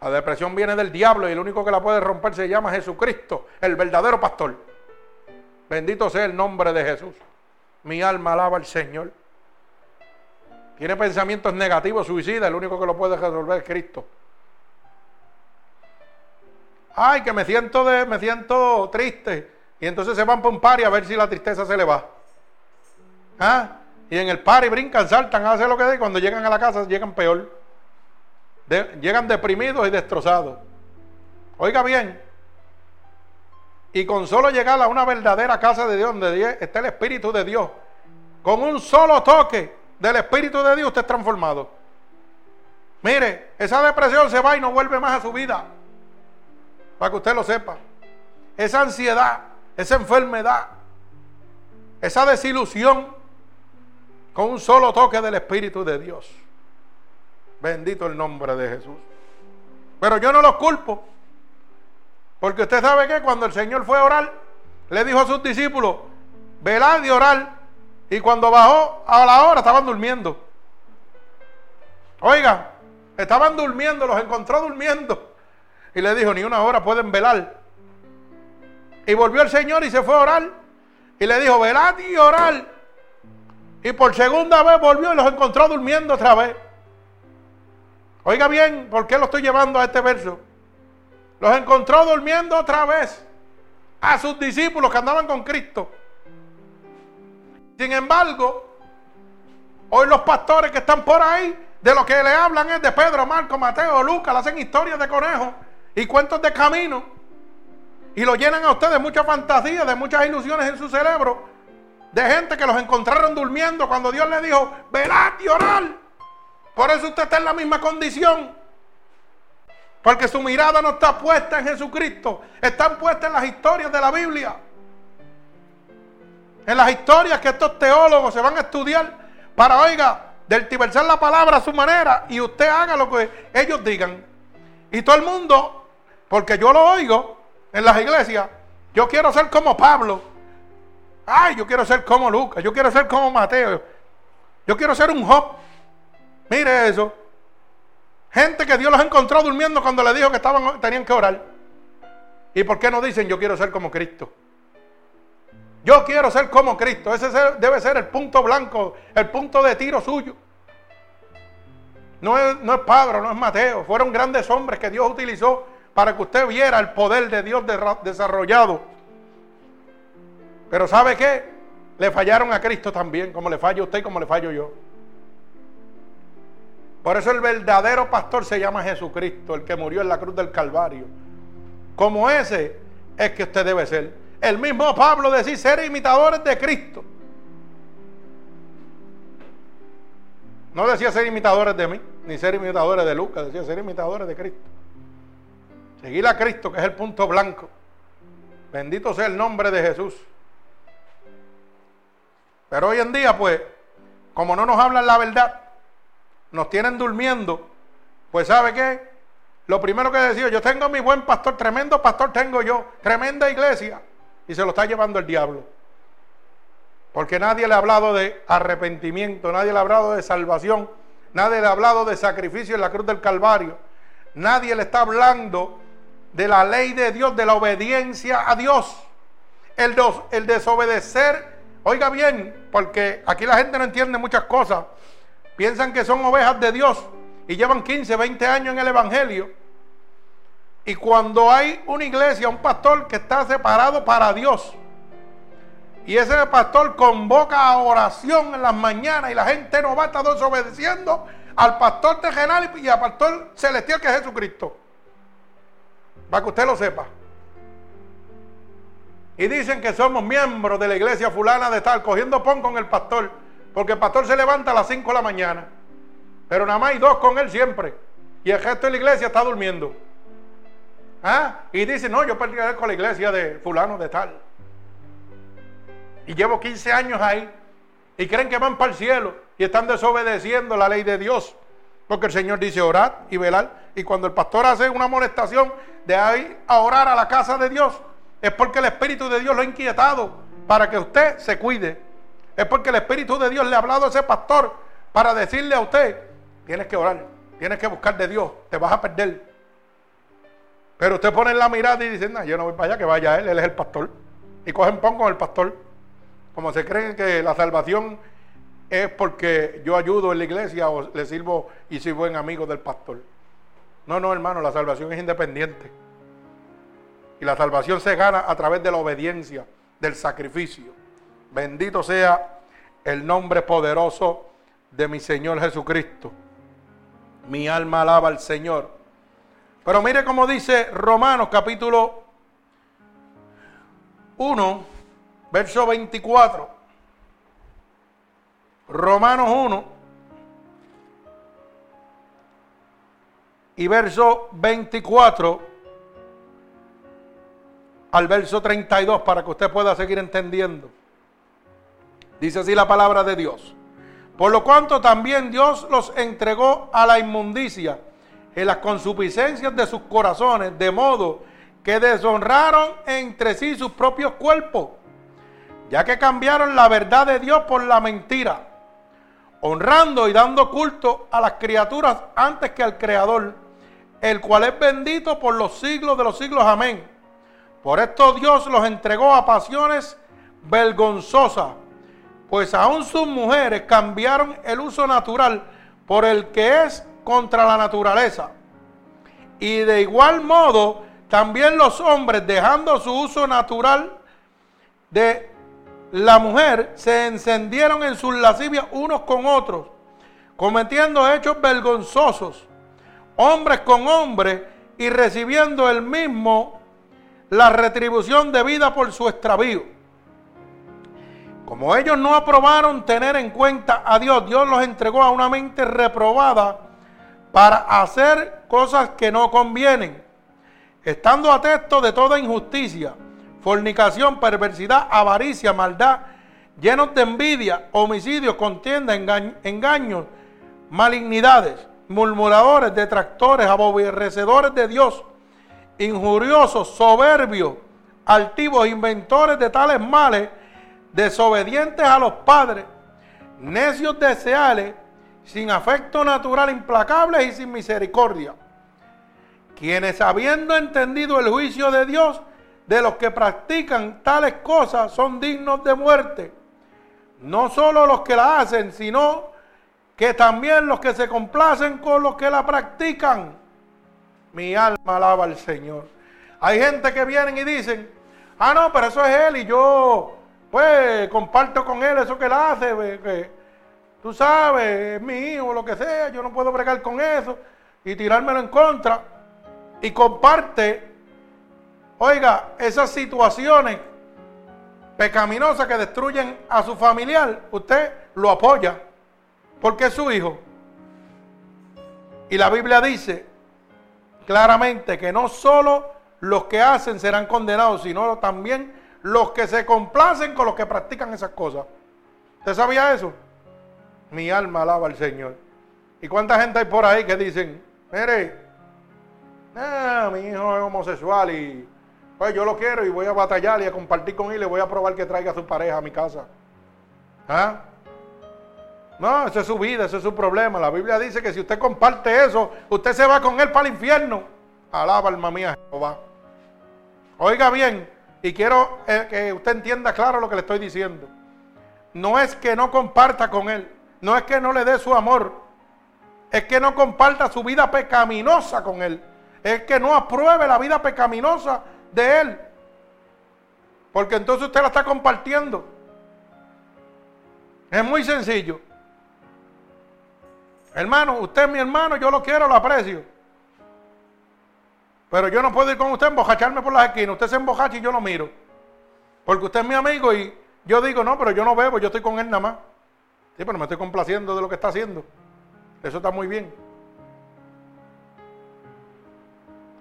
la depresión viene del diablo y el único que la puede romper se llama Jesucristo, el verdadero pastor. Bendito sea el nombre de Jesús. Mi alma alaba al Señor. Tiene pensamientos negativos, suicida, el único que lo puede resolver es Cristo. Ay, que me siento de, me siento triste. Y entonces se van por un par a ver si la tristeza se le va. ¿Ah? Y en el par y brincan, saltan, hacen lo que de y cuando llegan a la casa llegan peor. llegan deprimidos y destrozados. Oiga bien. Y con solo llegar a una verdadera casa de Dios, donde está el Espíritu de Dios, con un solo toque del Espíritu de Dios, usted es transformado. Mire, esa depresión se va y no vuelve más a su vida. Para que usted lo sepa. Esa ansiedad, esa enfermedad, esa desilusión, con un solo toque del Espíritu de Dios. Bendito el nombre de Jesús. Pero yo no los culpo. Porque usted sabe que cuando el Señor fue a orar, le dijo a sus discípulos, velad y orar. Y cuando bajó a la hora estaban durmiendo. Oiga, estaban durmiendo, los encontró durmiendo. Y le dijo, ni una hora pueden velar. Y volvió el Señor y se fue a orar. Y le dijo, velad y orar. Y por segunda vez volvió y los encontró durmiendo otra vez. Oiga bien, ¿por qué lo estoy llevando a este verso? Los encontró durmiendo otra vez a sus discípulos que andaban con Cristo. Sin embargo, hoy los pastores que están por ahí, de lo que le hablan es de Pedro, Marco, Mateo, Lucas, le hacen historias de conejos y cuentos de camino. Y lo llenan a ustedes de mucha fantasía, de muchas ilusiones en su cerebro de gente que los encontraron durmiendo cuando Dios le dijo, velad y orar. Por eso usted está en la misma condición. Porque su mirada no está puesta en Jesucristo, están puestas en las historias de la Biblia. En las historias que estos teólogos se van a estudiar para, oiga, deltiversar la palabra a su manera y usted haga lo que ellos digan. Y todo el mundo, porque yo lo oigo en las iglesias, yo quiero ser como Pablo. Ay, yo quiero ser como Lucas, yo quiero ser como Mateo, yo quiero ser un Job. Mire eso. Gente que Dios los encontró durmiendo cuando le dijo que estaban, tenían que orar. ¿Y por qué no dicen yo quiero ser como Cristo? Yo quiero ser como Cristo. Ese debe ser el punto blanco, el punto de tiro suyo. No es, Pablo, no es Mateo. Fueron grandes hombres que Dios utilizó para que usted viera el poder de Dios desarrollado pero ¿sabe qué? Le fallaron a Cristo también, como le falla usted y como le fallo yo. Por eso el verdadero pastor se llama Jesucristo, el que murió en la cruz del Calvario. Como ese es que usted debe ser. El mismo Pablo decía ser imitadores de Cristo. No decía ser imitadores de mí, ni ser imitadores de Lucas, decía ser imitadores de Cristo. Seguir a Cristo, que es el punto blanco. Bendito sea el nombre de Jesús. Pero hoy en día, pues, como no nos hablan la verdad, nos tienen durmiendo, pues ¿sabe qué? Lo primero que decía, yo tengo mi buen pastor, tremendo pastor tengo yo, tremenda iglesia, y se lo está llevando el diablo. Porque nadie le ha hablado de arrepentimiento, nadie le ha hablado de salvación, nadie le ha hablado de sacrificio en la cruz del Calvario, nadie le está hablando de la ley de Dios, de la obediencia a Dios. El, el desobedecer Oiga bien, porque aquí la gente no entiende muchas cosas. Piensan que son ovejas de Dios y llevan 15, 20 años en el Evangelio. Y cuando hay una iglesia, un pastor que está separado para Dios, y ese pastor convoca a oración en las mañanas y la gente no va a estar desobedeciendo al pastor terrenal y al pastor celestial que es Jesucristo. Para que usted lo sepa. Y dicen que somos miembros de la iglesia fulana de tal, cogiendo pon con el pastor. Porque el pastor se levanta a las 5 de la mañana. Pero nada más hay dos con él siempre. Y el resto de la iglesia está durmiendo. ¿Ah? Y dicen, no, yo perdí con la iglesia de fulano de tal. Y llevo 15 años ahí. Y creen que van para el cielo. Y están desobedeciendo la ley de Dios. Porque el Señor dice orar y velar. Y cuando el pastor hace una molestación de ahí a orar a la casa de Dios, es porque el Espíritu de Dios lo ha inquietado para que usted se cuide. Es porque el Espíritu de Dios le ha hablado a ese pastor para decirle a usted Tienes que orar, tienes que buscar de Dios, te vas a perder. Pero usted pone la mirada y dice, no, yo no voy para allá, que vaya él, él es el pastor. Y cogen pon con el pastor. Como se creen que la salvación es porque yo ayudo en la iglesia o le sirvo y soy buen amigo del pastor. No, no, hermano, la salvación es independiente. Y la salvación se gana a través de la obediencia, del sacrificio. Bendito sea el nombre poderoso de mi Señor Jesucristo. Mi alma alaba al Señor. Pero mire cómo dice Romanos capítulo 1, verso 24. Romanos 1 y verso 24 al verso 32 para que usted pueda seguir entendiendo. Dice así la palabra de Dios. Por lo cuanto también Dios los entregó a la inmundicia en las consuficiencias de sus corazones, de modo que deshonraron entre sí sus propios cuerpos, ya que cambiaron la verdad de Dios por la mentira, honrando y dando culto a las criaturas antes que al Creador, el cual es bendito por los siglos de los siglos. Amén. Por esto Dios los entregó a pasiones vergonzosas, pues aún sus mujeres cambiaron el uso natural por el que es contra la naturaleza. Y de igual modo, también los hombres, dejando su uso natural de la mujer, se encendieron en sus lascivias unos con otros, cometiendo hechos vergonzosos, hombres con hombres, y recibiendo el mismo la retribución debida por su extravío. Como ellos no aprobaron tener en cuenta a Dios, Dios los entregó a una mente reprobada para hacer cosas que no convienen, estando atentos de toda injusticia, fornicación, perversidad, avaricia, maldad, llenos de envidia, homicidios, contienda, engaños, malignidades, murmuradores, detractores, aborrecedores de Dios, injuriosos, soberbios, altivos, inventores de tales males, desobedientes a los padres, necios deseales, sin afecto natural, implacables y sin misericordia. Quienes habiendo entendido el juicio de Dios, de los que practican tales cosas son dignos de muerte. No solo los que la hacen, sino que también los que se complacen con los que la practican. Mi alma alaba al Señor. Hay gente que vienen y dicen, ah, no, pero eso es Él y yo, pues, comparto con Él eso que Él hace. Tú sabes, es mi hijo, lo que sea, yo no puedo bregar con eso y tirármelo en contra. Y comparte, oiga, esas situaciones pecaminosas que destruyen a su familiar, usted lo apoya porque es su hijo. Y la Biblia dice claramente que no solo los que hacen serán condenados, sino también los que se complacen con los que practican esas cosas. ¿Usted sabía eso? Mi alma alaba al Señor. ¿Y cuánta gente hay por ahí que dicen, mire, ah, mi hijo es homosexual y pues yo lo quiero y voy a batallar y a compartir con él y le voy a probar que traiga a su pareja a mi casa? ¿Ah? No, esa es su vida, ese es su problema. La Biblia dice que si usted comparte eso, usted se va con él para el infierno. Alaba alma mía Jehová. Oiga bien, y quiero eh, que usted entienda claro lo que le estoy diciendo. No es que no comparta con él, no es que no le dé su amor, es que no comparta su vida pecaminosa con él, es que no apruebe la vida pecaminosa de él. Porque entonces usted la está compartiendo. Es muy sencillo. Hermano, usted es mi hermano, yo lo quiero, lo aprecio. Pero yo no puedo ir con usted a por las esquinas. Usted se embojacha y yo lo miro. Porque usted es mi amigo y yo digo, no, pero yo no bebo, yo estoy con él nada más. Sí, pero me estoy complaciendo de lo que está haciendo. Eso está muy bien.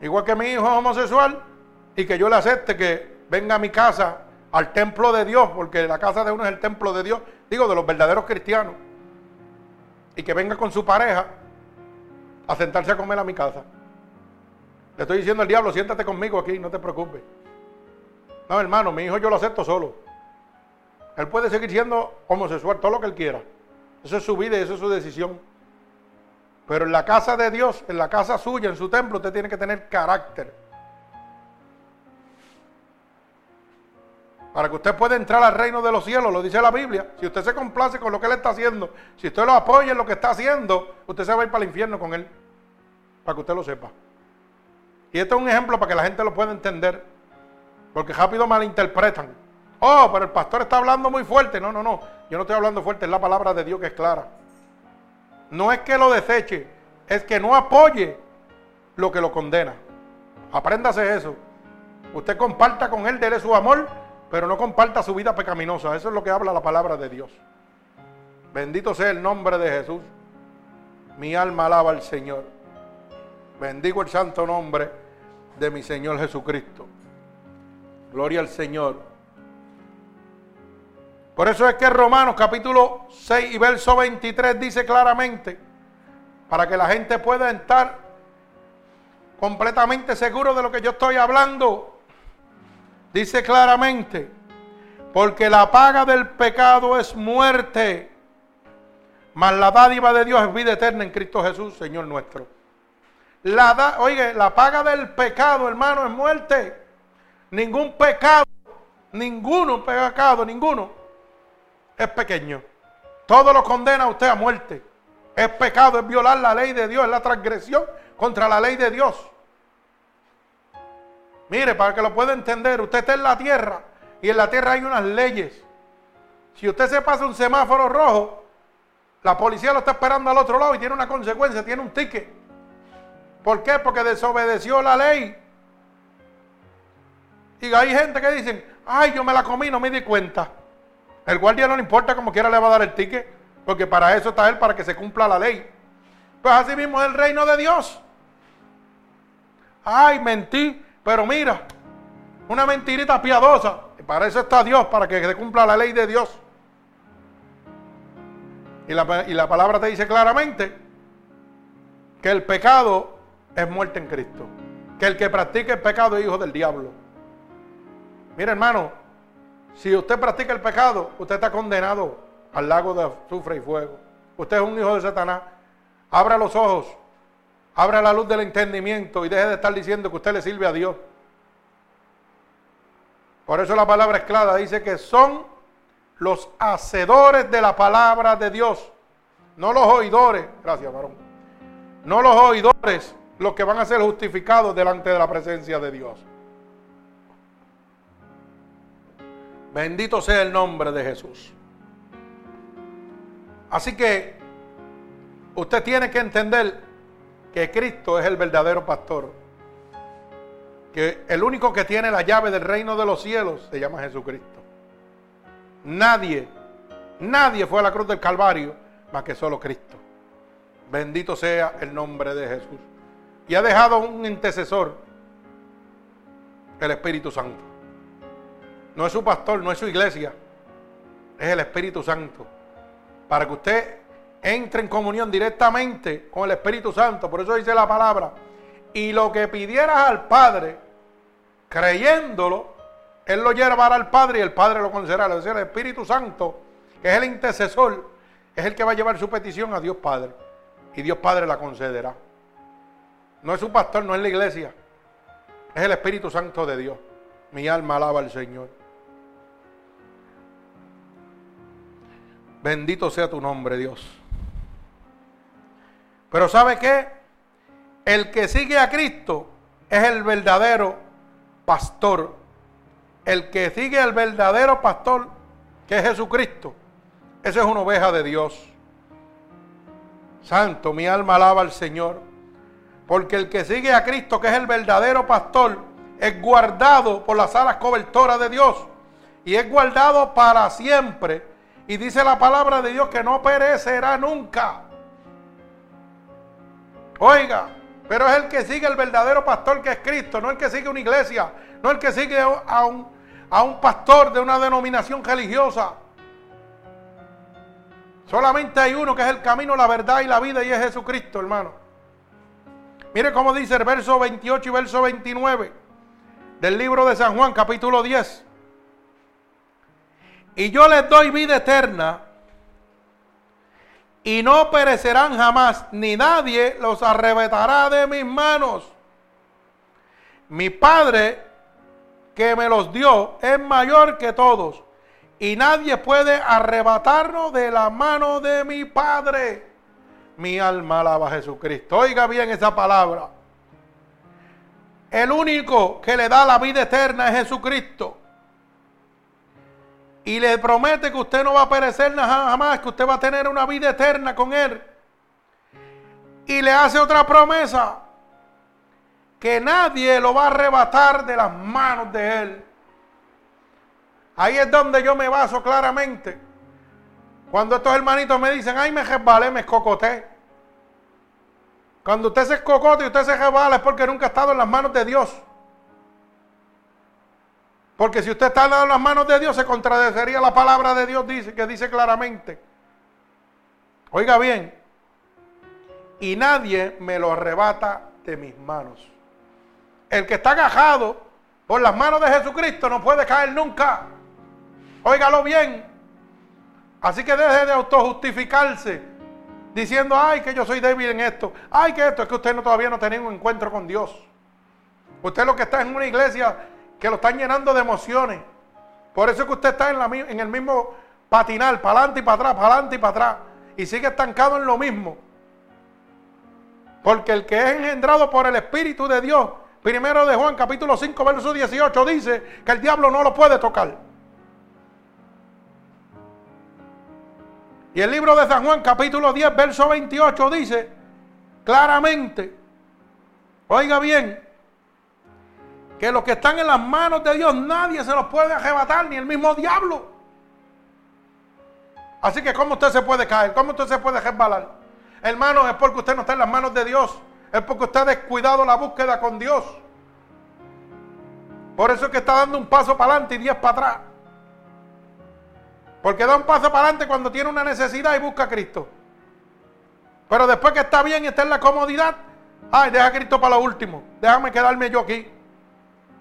Igual que mi hijo es homosexual y que yo le acepte que venga a mi casa, al templo de Dios, porque la casa de uno es el templo de Dios, digo, de los verdaderos cristianos y que venga con su pareja a sentarse a comer a mi casa. Le estoy diciendo al diablo, siéntate conmigo aquí, no te preocupes. No, hermano, mi hijo yo lo acepto solo. Él puede seguir siendo homosexual, todo lo que él quiera. Eso es su vida y eso es su decisión. Pero en la casa de Dios, en la casa suya, en su templo, usted tiene que tener carácter. Para que usted pueda entrar al reino de los cielos, lo dice la Biblia. Si usted se complace con lo que él está haciendo, si usted lo apoya en lo que está haciendo, usted se va a ir para el infierno con él. Para que usted lo sepa. Y este es un ejemplo para que la gente lo pueda entender. Porque rápido malinterpretan. Oh, pero el pastor está hablando muy fuerte. No, no, no. Yo no estoy hablando fuerte, es la palabra de Dios que es clara. No es que lo deseche, es que no apoye lo que lo condena. Apréndase eso. Usted comparta con él, dele su amor, pero no comparta su vida pecaminosa. Eso es lo que habla la palabra de Dios. Bendito sea el nombre de Jesús. Mi alma alaba al Señor. Bendigo el santo nombre de mi Señor Jesucristo. Gloria al Señor. Por eso es que Romanos capítulo 6 y verso 23 dice claramente, para que la gente pueda estar completamente seguro de lo que yo estoy hablando, dice claramente, porque la paga del pecado es muerte, mas la dádiva de Dios es vida eterna en Cristo Jesús, Señor nuestro. La oye, la paga del pecado, hermano, es muerte. Ningún pecado, ninguno pecado, ninguno es pequeño. Todo lo condena a usted a muerte. Es pecado, es violar la ley de Dios, es la transgresión contra la ley de Dios. Mire, para que lo pueda entender, usted está en la tierra y en la tierra hay unas leyes. Si usted se pasa un semáforo rojo, la policía lo está esperando al otro lado y tiene una consecuencia, tiene un ticket. ¿Por qué? Porque desobedeció la ley. Y hay gente que dicen, ay, yo me la comí, no me di cuenta. El guardia no le importa como quiera le va a dar el ticket, porque para eso está él, para que se cumpla la ley. Pues así mismo es el reino de Dios. Ay, mentí, pero mira, una mentirita piadosa. Para eso está Dios, para que se cumpla la ley de Dios. Y la, y la palabra te dice claramente que el pecado es muerte en Cristo. Que el que practique el pecado es hijo del diablo. Mira, hermano, si usted practica el pecado, usted está condenado al lago de azufre y fuego. Usted es un hijo de Satanás. Abra los ojos, abra la luz del entendimiento y deje de estar diciendo que usted le sirve a Dios. Por eso la palabra es clara, dice que son los hacedores de la palabra de Dios, no los oidores. Gracias, varón. No los oidores los que van a ser justificados delante de la presencia de Dios. Bendito sea el nombre de Jesús. Así que usted tiene que entender que Cristo es el verdadero pastor. Que el único que tiene la llave del reino de los cielos se llama Jesucristo. Nadie, nadie fue a la cruz del Calvario más que solo Cristo. Bendito sea el nombre de Jesús. Y ha dejado un intercesor, el Espíritu Santo. No es su pastor, no es su iglesia. Es el Espíritu Santo. Para que usted entre en comunión directamente con el Espíritu Santo. Por eso dice la palabra. Y lo que pidieras al Padre, creyéndolo, Él lo llevará al Padre y el Padre lo concederá. Es decir, el Espíritu Santo, que es el intercesor, es el que va a llevar su petición a Dios Padre. Y Dios Padre la concederá. No es su pastor, no es la iglesia. Es el Espíritu Santo de Dios. Mi alma alaba al Señor. Bendito sea tu nombre, Dios. Pero ¿sabe qué? El que sigue a Cristo es el verdadero pastor. El que sigue al verdadero pastor, que es Jesucristo, esa es una oveja de Dios. Santo, mi alma alaba al Señor. Porque el que sigue a Cristo, que es el verdadero pastor, es guardado por las alas cobertoras de Dios. Y es guardado para siempre y dice la palabra de Dios que no perecerá nunca. Oiga, pero es el que sigue el verdadero pastor que es Cristo, no el que sigue una iglesia, no el que sigue a un, a un pastor de una denominación religiosa. Solamente hay uno que es el camino, la verdad y la vida y es Jesucristo, hermano. Mire cómo dice el verso 28 y verso 29 del libro de San Juan, capítulo 10. Y yo les doy vida eterna y no perecerán jamás, ni nadie los arrebatará de mis manos. Mi Padre que me los dio es mayor que todos, y nadie puede arrebatarnos de la mano de mi Padre. Mi alma alaba a Jesucristo. Oiga bien esa palabra. El único que le da la vida eterna es Jesucristo. Y le promete que usted no va a perecer jamás, que usted va a tener una vida eterna con Él. Y le hace otra promesa, que nadie lo va a arrebatar de las manos de Él. Ahí es donde yo me baso claramente. Cuando estos hermanitos me dicen, ay, me resbalé, me escocoté. Cuando usted se escocote y usted se resbala es porque nunca ha estado en las manos de Dios. Porque si usted está en las manos de Dios, se contradecería la palabra de Dios, dice, que dice claramente. Oiga bien, y nadie me lo arrebata de mis manos. El que está agajado por las manos de Jesucristo no puede caer nunca. Óigalo bien. Así que deje de autojustificarse diciendo, ay, que yo soy débil en esto. Ay, que esto es que usted no, todavía no tiene un encuentro con Dios. Usted lo que está en una iglesia que lo están llenando de emociones. Por eso es que usted está en, el mismo patinar, para adelante y para atrás, para adelante y para atrás. Y sigue estancado en lo mismo. Porque el que es engendrado por el Espíritu de Dios, primero de Juan capítulo 5, verso 18, dice que el diablo no lo puede tocar. Y el libro de San Juan capítulo 10, verso 28 dice claramente, oiga bien, que los que están en las manos de Dios nadie se los puede arrebatar, ni el mismo diablo. Así que ¿cómo usted se puede caer? ¿Cómo usted se puede resbalar? Hermano, es porque usted no está en las manos de Dios. Es porque usted ha descuidado la búsqueda con Dios. Por eso es que está dando un paso para adelante y diez para atrás. Porque da un paso para adelante cuando tiene una necesidad y busca a Cristo. Pero después que está bien y está en la comodidad, ay, deja a Cristo para lo último. Déjame quedarme yo aquí.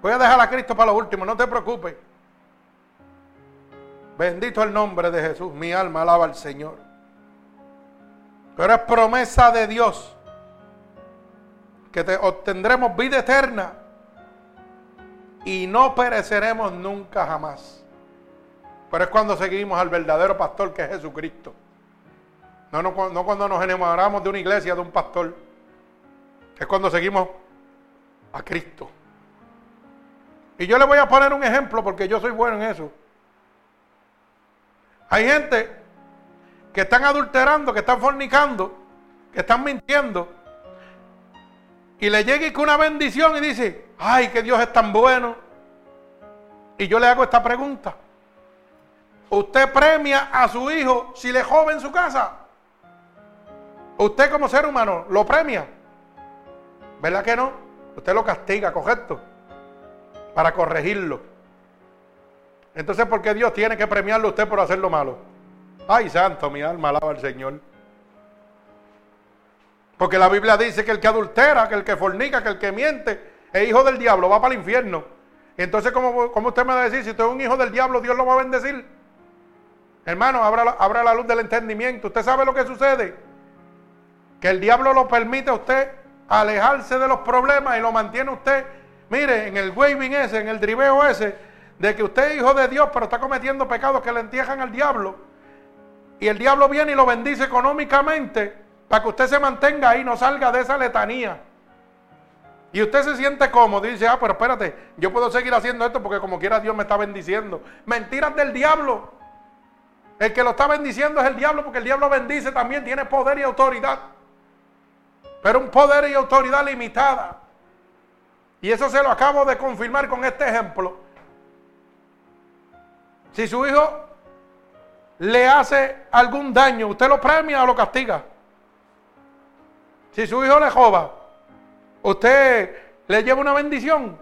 Voy a dejar a Cristo para lo último, no te preocupes. Bendito el nombre de Jesús. Mi alma alaba al Señor. Pero es promesa de Dios que te obtendremos vida eterna y no pereceremos nunca jamás. Pero es cuando seguimos al verdadero pastor que es Jesucristo. No, no, no cuando nos enamoramos de una iglesia, de un pastor. Es cuando seguimos a Cristo. Y yo le voy a poner un ejemplo porque yo soy bueno en eso. Hay gente que están adulterando, que están fornicando, que están mintiendo. Y le llega con una bendición y dice, ay, que Dios es tan bueno. Y yo le hago esta pregunta. ¿Usted premia a su hijo si le joven en su casa? ¿Usted como ser humano lo premia? ¿Verdad que no? Usted lo castiga, correcto para corregirlo. Entonces, ¿por qué Dios tiene que premiarlo a usted por hacer lo malo? Ay, santo, mi alma alaba al Señor. Porque la Biblia dice que el que adultera, que el que fornica, que el que miente, es hijo del diablo, va para el infierno. Entonces, ¿cómo, cómo usted me va a decir, si usted es un hijo del diablo, Dios lo va a bendecir? Hermano, abra abra la luz del entendimiento. ¿Usted sabe lo que sucede? Que el diablo lo permite a usted alejarse de los problemas y lo mantiene usted Mire, en el waving ese, en el driveo ese, de que usted es hijo de Dios, pero está cometiendo pecados que le entierran al diablo. Y el diablo viene y lo bendice económicamente para que usted se mantenga ahí, no salga de esa letanía. Y usted se siente cómodo y dice, ah, pero espérate, yo puedo seguir haciendo esto porque como quiera Dios me está bendiciendo. Mentiras del diablo. El que lo está bendiciendo es el diablo porque el diablo bendice también, tiene poder y autoridad. Pero un poder y autoridad limitada. Y eso se lo acabo de confirmar con este ejemplo. Si su hijo le hace algún daño, ¿usted lo premia o lo castiga? Si su hijo le joba, ¿usted le lleva una bendición?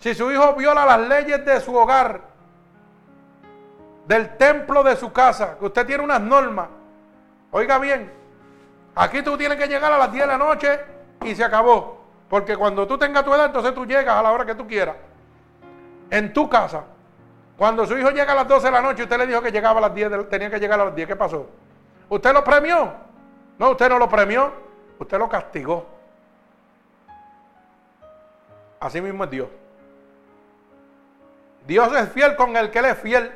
Si su hijo viola las leyes de su hogar, del templo de su casa, que usted tiene unas normas, oiga bien, aquí tú tienes que llegar a las 10 de la noche y se acabó. Porque cuando tú tengas tu edad, entonces tú llegas a la hora que tú quieras. En tu casa. Cuando su hijo llega a las 12 de la noche, usted le dijo que llegaba a las 10, tenía que llegar a las 10. ¿Qué pasó? ¿Usted lo premió? No, usted no lo premió, usted lo castigó. Así mismo es Dios. Dios es fiel con el que Él es fiel.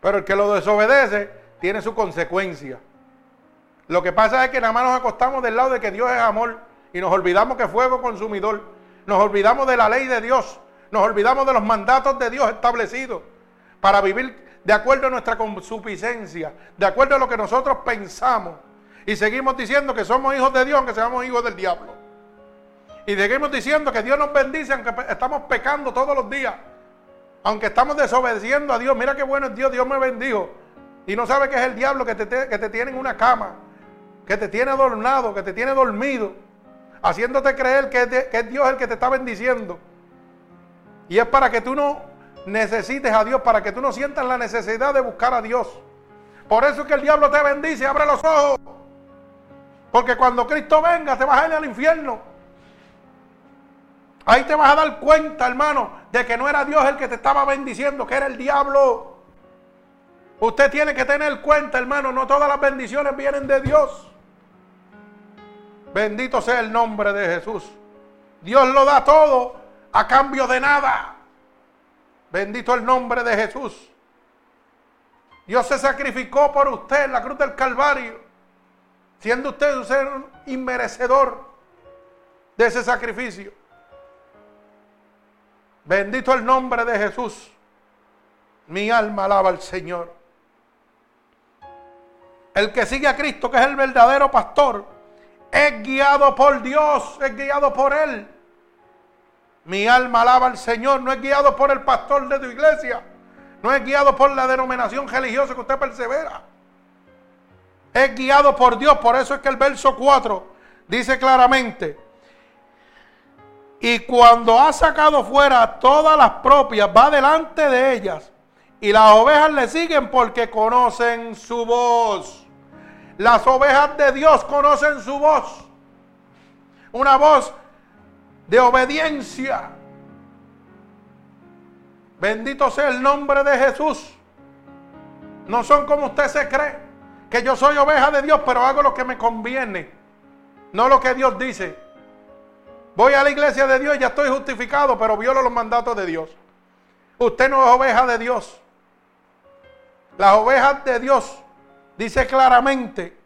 Pero el que lo desobedece tiene su consecuencia. Lo que pasa es que nada más nos acostamos del lado de que Dios es amor y nos olvidamos que fuego consumidor. Nos olvidamos de la ley de Dios. Nos olvidamos de los mandatos de Dios establecidos para vivir de acuerdo a nuestra consuficiencia, de acuerdo a lo que nosotros pensamos. Y seguimos diciendo que somos hijos de Dios aunque seamos hijos del diablo. Y seguimos diciendo que Dios nos bendice aunque estamos pecando todos los días. Aunque estamos desobedeciendo a Dios. Mira qué bueno es Dios, Dios me bendijo. Y no sabe que es el diablo que te, que te tiene en una cama, que te tiene adornado, que te tiene dormido, haciéndote creer que que es Dios el que te está bendiciendo. Y es para que tú no necesites a Dios, para que tú no sientas la necesidad de buscar a Dios. Por eso es que el diablo te bendice, abre los ojos. Porque cuando Cristo venga te vas a ir al infierno. Ahí te vas a dar cuenta, hermano, de que no era Dios el que te estaba bendiciendo, que era el diablo. Usted tiene que tener cuenta, hermano, no todas las bendiciones vienen de Dios. Bendito sea el nombre de Jesús. Dios lo da todo a cambio de nada. Bendito el nombre de Jesús. Dios se sacrificó por usted en la cruz del Calvario, siendo usted un ser inmerecedor de ese sacrificio. Bendito el nombre de Jesús. Mi alma alaba al Señor. El que sigue a Cristo, que es el verdadero pastor, es guiado por Dios, es guiado por Él. Mi alma alaba al Señor, no es guiado por el pastor de tu iglesia, no es guiado por la denominación religiosa que usted persevera. Es guiado por Dios, por eso es que el verso 4 dice claramente, y cuando ha sacado fuera todas las propias, va delante de ellas, y las ovejas le siguen porque conocen su voz. Las ovejas de Dios conocen su voz. Una voz de obediencia. Bendito sea el nombre de Jesús. No son como usted se cree, que yo soy oveja de Dios, pero hago lo que me conviene, no lo que Dios dice. Voy a la iglesia de Dios y ya estoy justificado, pero violo los mandatos de Dios. Usted no es oveja de Dios. Las ovejas de Dios dice claramente,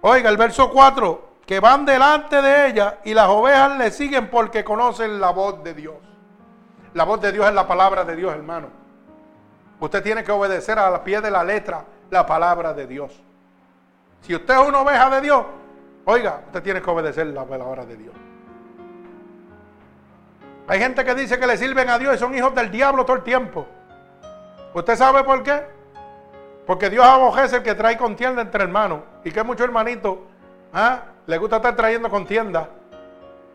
oiga el verso 4, que van delante de ella y las ovejas le siguen porque conocen la voz de Dios. La voz de Dios es la palabra de Dios, hermano. Usted tiene que obedecer a pie de la letra la palabra de Dios. Si usted es una oveja de Dios, oiga, usted tiene que obedecer la palabra de Dios. Hay gente que dice que le sirven a Dios y son hijos del diablo todo el tiempo. ¿Usted sabe por qué? Porque Dios abojece el que trae contienda entre hermanos. Y que muchos hermanitos ¿ah? Le gusta estar trayendo contienda.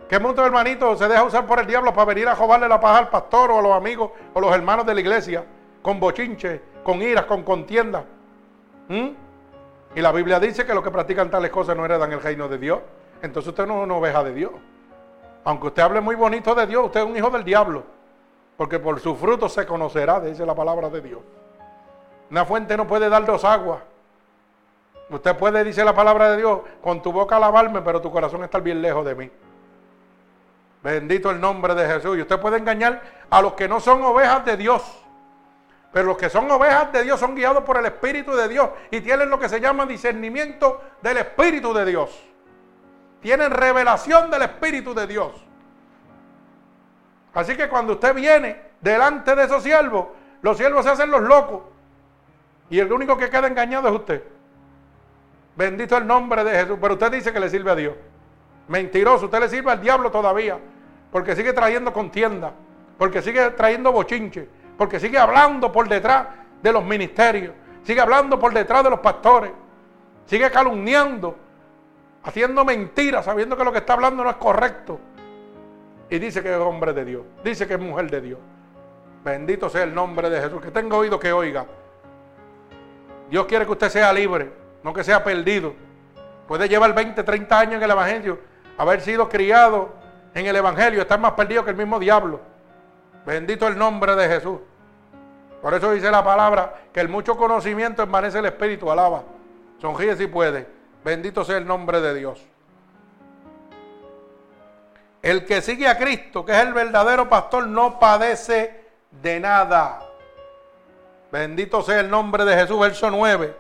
Que muchos hermanitos se deja usar por el diablo para venir a jobarle la paja al pastor o a los amigos o los hermanos de la iglesia. Con bochinche, con iras, con contienda. ¿Mm? Y la Biblia dice que los que practican tales cosas no heredan el reino de Dios. Entonces usted no es una oveja de Dios. Aunque usted hable muy bonito de Dios, usted es un hijo del diablo. Porque por su fruto se conocerá, dice la palabra de Dios. Una fuente no puede dar dos aguas. Usted puede, dice la palabra de Dios, con tu boca alabarme, pero tu corazón está bien lejos de mí. Bendito el nombre de Jesús. Y usted puede engañar a los que no son ovejas de Dios. Pero los que son ovejas de Dios son guiados por el Espíritu de Dios y tienen lo que se llama discernimiento del Espíritu de Dios. Tienen revelación del Espíritu de Dios. Así que cuando usted viene delante de esos siervos, los siervos se hacen los locos. Y el único que queda engañado es usted. Bendito el nombre de Jesús. Pero usted dice que le sirve a Dios. Mentiroso, usted le sirve al diablo todavía. Porque sigue trayendo contienda. Porque sigue trayendo bochinche. Porque sigue hablando por detrás de los ministerios. Sigue hablando por detrás de los pastores. Sigue calumniando. Haciendo mentiras, sabiendo que lo que está hablando no es correcto. Y dice que es hombre de Dios. Dice que es mujer de Dios. Bendito sea el nombre de Jesús. Que tenga oído que oiga. Dios quiere que usted sea libre no que sea perdido. Puede llevar 20, 30 años en el Evangelio, haber sido criado en el Evangelio, estar más perdido que el mismo diablo. Bendito el nombre de Jesús. Por eso dice la palabra que el mucho conocimiento envanece el espíritu, alaba. Sonríe si puede. Bendito sea el nombre de Dios. El que sigue a Cristo, que es el verdadero pastor, no padece de nada. Bendito sea el nombre de Jesús, verso 9.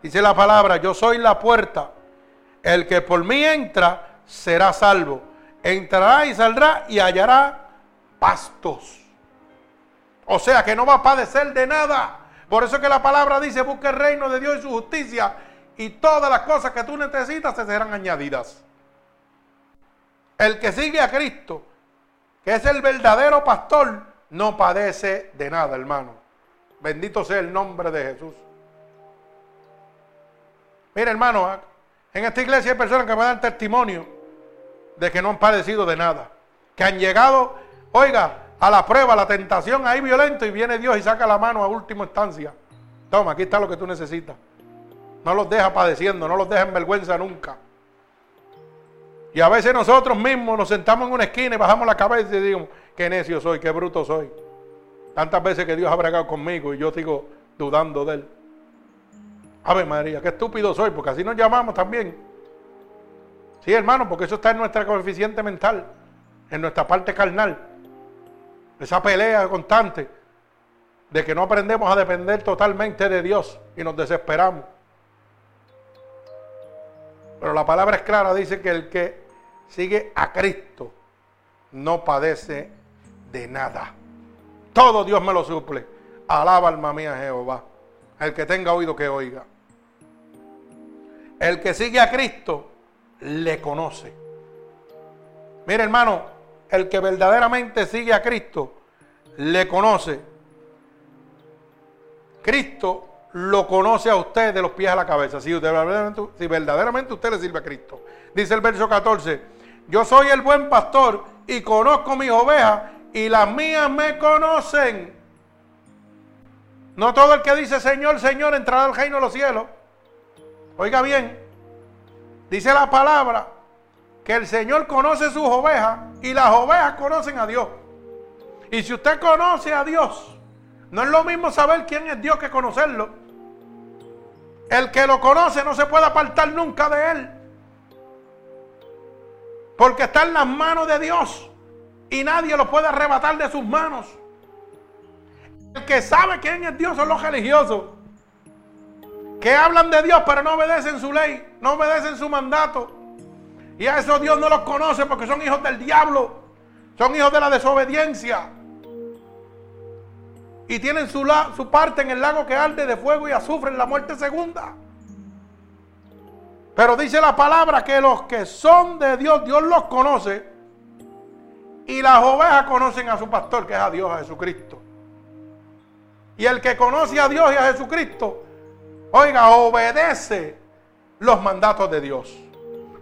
Dice la palabra, yo soy la puerta. El que por mí entra será salvo. Entrará y saldrá y hallará pastos. O sea que no va a padecer de nada. Por eso que la palabra dice, busque el reino de Dios y su justicia y todas las cosas que tú necesitas te serán añadidas. El que sigue a Cristo, que es el verdadero pastor, no padece de nada, hermano. Bendito sea el nombre de Jesús. Mira, hermano, ¿ah? en esta iglesia hay personas que me dan testimonio de que no han padecido de nada. Que han llegado, oiga, a la prueba, a la tentación ahí violento y viene Dios y saca la mano a última instancia. Toma, aquí está lo que tú necesitas. No los deja padeciendo, no los deja en vergüenza nunca. Y a veces nosotros mismos nos sentamos en una esquina y bajamos la cabeza y decimos, qué necio soy, qué bruto soy. Tantas veces que Dios ha bregado conmigo y yo sigo dudando de Él. Ave María, qué estúpido soy, porque así nos llamamos también. Sí, hermano, porque eso está en nuestra coeficiente mental, en nuestra parte carnal. Esa pelea constante de que no aprendemos a depender totalmente de Dios y nos desesperamos. Pero la palabra es clara, dice que el que sigue a Cristo no padece de nada. Todo Dios me lo suple. Alaba alma mía Jehová. El que tenga oído que oiga. El que sigue a Cristo le conoce. Mire hermano, el que verdaderamente sigue a Cristo le conoce. Cristo lo conoce a usted de los pies a la cabeza. Si, verdaderamente, si verdaderamente usted le sirve a Cristo. Dice el verso 14, yo soy el buen pastor y conozco mis ovejas y las mías me conocen. No todo el que dice Señor, Señor entrará al reino de los cielos. Oiga bien, dice la palabra que el Señor conoce sus ovejas y las ovejas conocen a Dios. Y si usted conoce a Dios, no es lo mismo saber quién es Dios que conocerlo. El que lo conoce no se puede apartar nunca de él. Porque está en las manos de Dios. Y nadie lo puede arrebatar de sus manos. El que sabe quién es Dios son los religiosos. Que hablan de Dios pero no obedecen su ley. No obedecen su mandato. Y a eso Dios no los conoce porque son hijos del diablo. Son hijos de la desobediencia y tienen su, su parte en el lago que arde de fuego y azufre en la muerte segunda. Pero dice la palabra que los que son de Dios, Dios los conoce. Y las ovejas conocen a su pastor, que es a Dios, a Jesucristo. Y el que conoce a Dios y a Jesucristo, oiga, obedece los mandatos de Dios.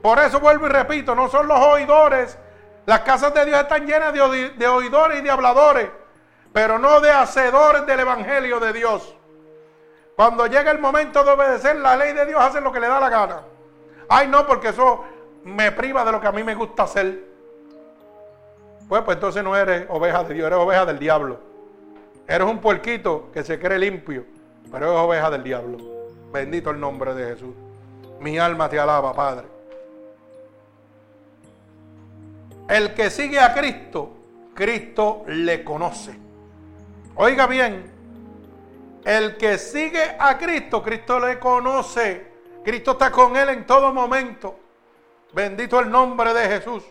Por eso vuelvo y repito, no son los oidores. Las casas de Dios están llenas de, oidores y de habladores pero no de hacedores del Evangelio de Dios. Cuando llega el momento de obedecer la ley de Dios, hacen lo que le da la gana. Ay, no, porque eso me priva de lo que a mí me gusta hacer. Pues, pues entonces no eres oveja de Dios, eres oveja del diablo. Eres un puerquito que se cree limpio, pero es oveja del diablo. Bendito el nombre de Jesús. Mi alma te alaba, Padre. El que sigue a Cristo, Cristo le conoce. Oiga bien, el que sigue a Cristo, Cristo le conoce. Cristo está con él en todo momento. Bendito el nombre de Jesús.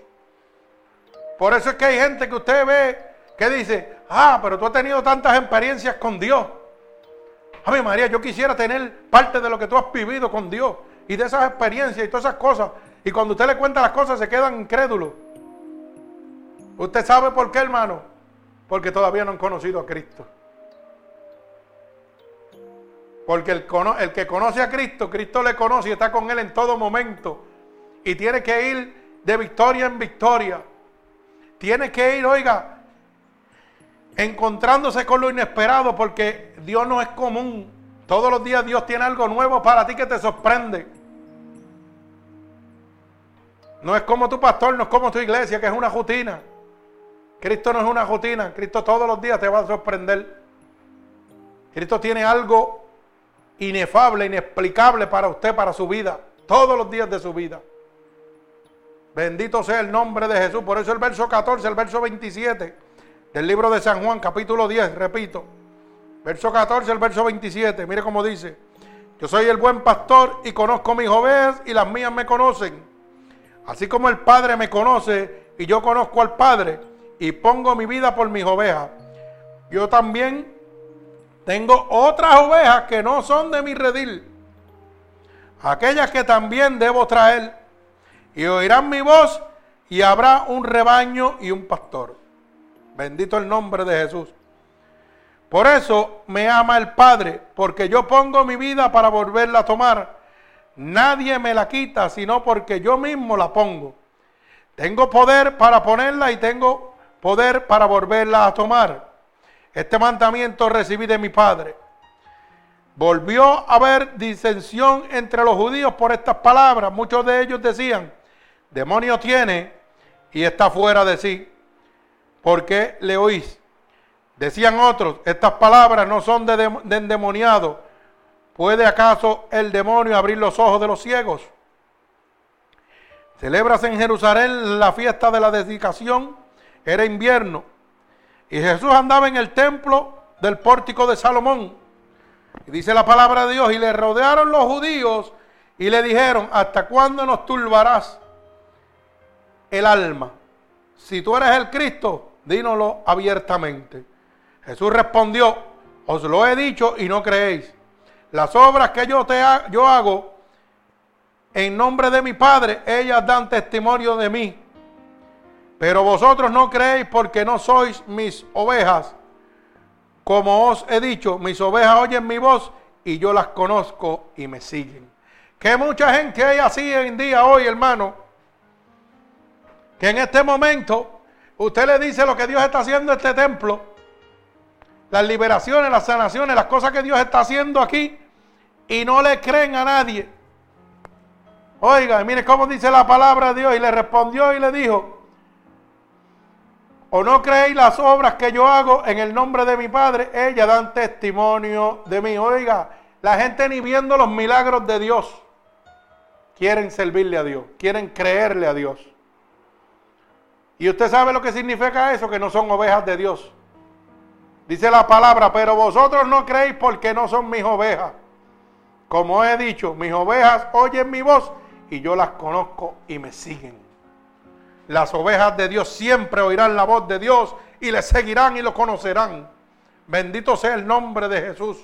Por eso es que hay gente que usted ve que dice, ah, pero tú has tenido tantas experiencias con Dios. Ave María, yo quisiera tener parte de lo que tú has vivido con Dios y de esas experiencias y todas esas cosas. Y cuando usted le cuenta las cosas se quedan incrédulos. ¿Usted sabe por qué, hermano? Porque todavía no han conocido a Cristo. Porque el, el, que conoce a Cristo, Cristo le conoce y está con Él en todo momento. Y tiene que ir de victoria en victoria. Tiene que ir, oiga, encontrándose con lo inesperado porque Dios no es común. Todos los días Dios tiene algo nuevo para ti que te sorprende. No es como tu pastor, no es como tu iglesia, que es una rutina. Cristo no es una rutina, Cristo todos los días te va a sorprender. Cristo tiene algo inefable, inexplicable para usted, para su vida, todos los días de su vida. Bendito sea el nombre de Jesús. Por eso el verso 14, el verso 27 del libro de San Juan, capítulo 10, repito. Verso 14, el verso 27. Mire cómo dice. Yo soy el buen pastor y conozco mis ovejas y las mías me conocen. Así como el Padre me conoce y yo conozco al Padre y pongo mi vida por mis ovejas. Yo también tengo otras ovejas que no son de mi redil. Aquellas que también debo traer. Y oirán mi voz y habrá un rebaño y un pastor. Bendito el nombre de Jesús. Por eso me ama el Padre, porque yo pongo mi vida para volverla a tomar. Nadie me la quita, sino porque yo mismo la pongo. Tengo poder para ponerla y tengo poder para volverla a tomar. Este mandamiento recibí de mi Padre. Volvió a haber disensión entre los judíos por estas palabras. Muchos de ellos decían, demonio tiene y está fuera de sí. ¿Por qué le oís? Decían otros, estas palabras no son de, endemoniado. ¿Puede acaso el demonio abrir los ojos de los ciegos? Celebras en Jerusalén la fiesta de la dedicación. Era invierno. Y Jesús andaba en el templo del pórtico de Salomón. Y dice la palabra de Dios. Y le rodearon los judíos y le dijeron, ¿hasta cuándo nos turbarás el alma? Si tú eres el Cristo, dínoslo abiertamente. Jesús respondió, os lo he dicho y no creéis. Las obras que yo, te yo hago en nombre de mi Padre, ellas dan testimonio de mí. Pero vosotros no creéis porque no sois mis ovejas. Como os he dicho, mis ovejas oyen mi voz y yo las conozco y me siguen. Que mucha gente hay así en día hoy, hermano, que en este momento usted le dice lo que Dios está haciendo en este templo las liberaciones, las sanaciones, las cosas que Dios está haciendo aquí y no le creen a nadie. Oiga, mire cómo dice la palabra de Dios y le respondió y le dijo, o no creéis las obras que yo hago en el nombre de mi Padre, ellas dan testimonio de mí. Oiga, la gente ni viendo los milagros de Dios quieren servirle a Dios, quieren creerle a Dios. Y usted sabe lo que significa eso, que no son ovejas de Dios. Dice la palabra, pero vosotros no creéis porque no son mis ovejas. Como he dicho, mis ovejas oyen mi voz y yo las conozco y me siguen. Las ovejas de Dios siempre oirán la voz de Dios y le seguirán y lo conocerán. Bendito sea el nombre de Jesús.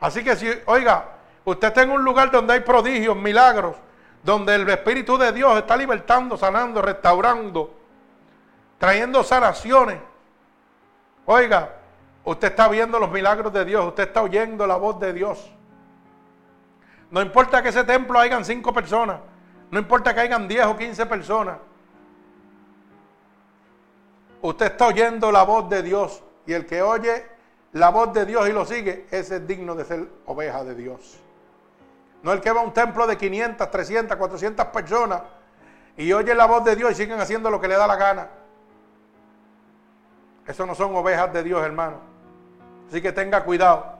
Así que si, oiga, usted está en un lugar donde hay prodigios, milagros, donde el Espíritu de Dios está libertando, sanando, restaurando, trayendo sanaciones. Oiga, usted está viendo los milagros de Dios, usted está oyendo la voz de Dios. No importa que ese templo hayan cinco personas, no importa que hayan diez o quince personas. Usted está oyendo la voz de Dios y el que oye la voz de Dios y lo sigue, ese es digno de ser oveja de Dios. No el que va a un templo de 500, 300, 400 personas y oye la voz de Dios y siguen haciendo lo que le da la gana. Eso no son ovejas de Dios, hermano. Así que tenga cuidado.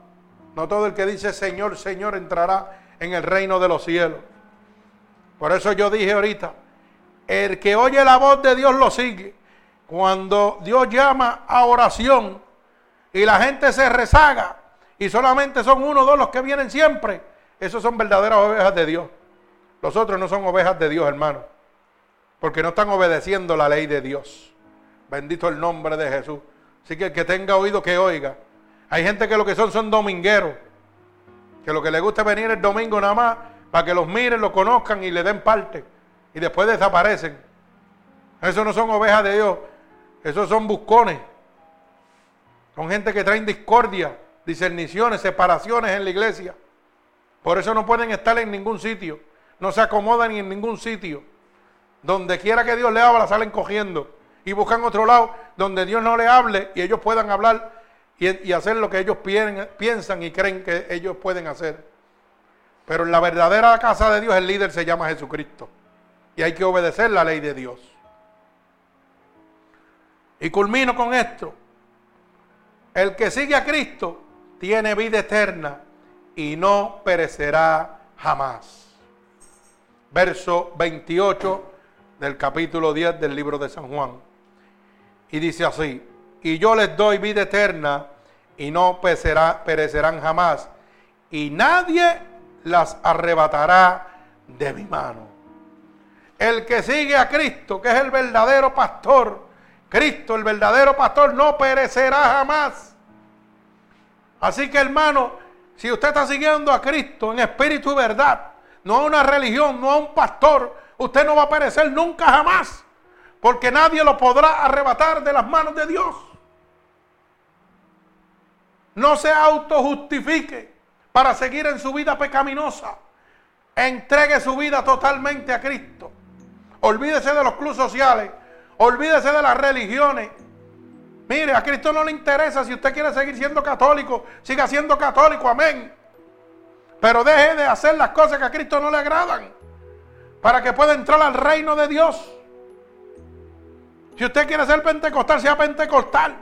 No todo el que dice Señor, Señor entrará en el reino de los cielos. Por eso yo dije ahorita, el que oye la voz de Dios lo sigue. Cuando Dios llama a oración y la gente se rezaga y solamente son uno o dos los que vienen siempre, esos son verdaderas ovejas de Dios. Los otros no son ovejas de Dios, hermano, porque no están obedeciendo la ley de Dios. Bendito el nombre de Jesús. Así que el que tenga oído que oiga. Hay gente que lo que son son domingueros. Que lo que le gusta venir el domingo nada más para que los miren, los conozcan y le den parte. Y después desaparecen. Esos no son ovejas de Dios. Esos son buscones. Son gente que traen discordia, discerniciones, separaciones en la iglesia. Por eso no pueden estar en ningún sitio. No se acomodan en ningún sitio. Donde quiera que Dios le habla, salen cogiendo y buscan otro lado donde Dios no le hable y ellos puedan hablar y, hacer lo que ellos piensan y creen que ellos pueden hacer. Pero en la verdadera casa de Dios el líder se llama Jesucristo y hay que obedecer la ley de Dios. Y culmino con esto. El que sigue a Cristo tiene vida eterna y no perecerá jamás. Verso 28 del capítulo 10 del libro de San Juan. Y dice así, y yo les doy vida eterna y no perecerán jamás, y nadie las arrebatará de mi mano. El que sigue a Cristo, que es el verdadero pastor, Cristo, el verdadero pastor, no perecerá jamás. Así que hermano, si usted está siguiendo a Cristo en espíritu y verdad, no a una religión, no a un pastor, usted no va a perecer nunca jamás, porque nadie lo podrá arrebatar de las manos de Dios. No se autojustifique para seguir en su vida pecaminosa. Entregue su vida totalmente a Cristo. Olvídese de los clubes sociales. Olvídese de las religiones. Mire, a Cristo no le interesa si usted quiere seguir siendo católico, siga siendo católico, amén. Pero deje de hacer las cosas que a Cristo no le agradan para que pueda entrar al reino de Dios. Si usted quiere ser pentecostal, sea pentecostal,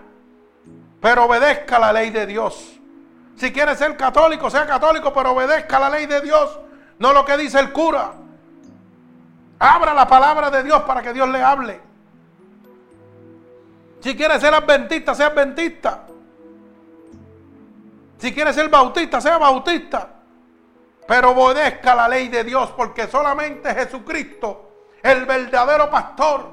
pero obedezca la ley de Dios. Si quiere ser católico, sea católico, pero obedezca la ley de Dios, no lo que dice el cura. Abra la palabra de Dios para que Dios le hable. Si quiere ser adventista, sea adventista. Si quiere ser bautista, sea bautista. Pero obedezca la ley de Dios porque solamente Jesucristo, el verdadero pastor,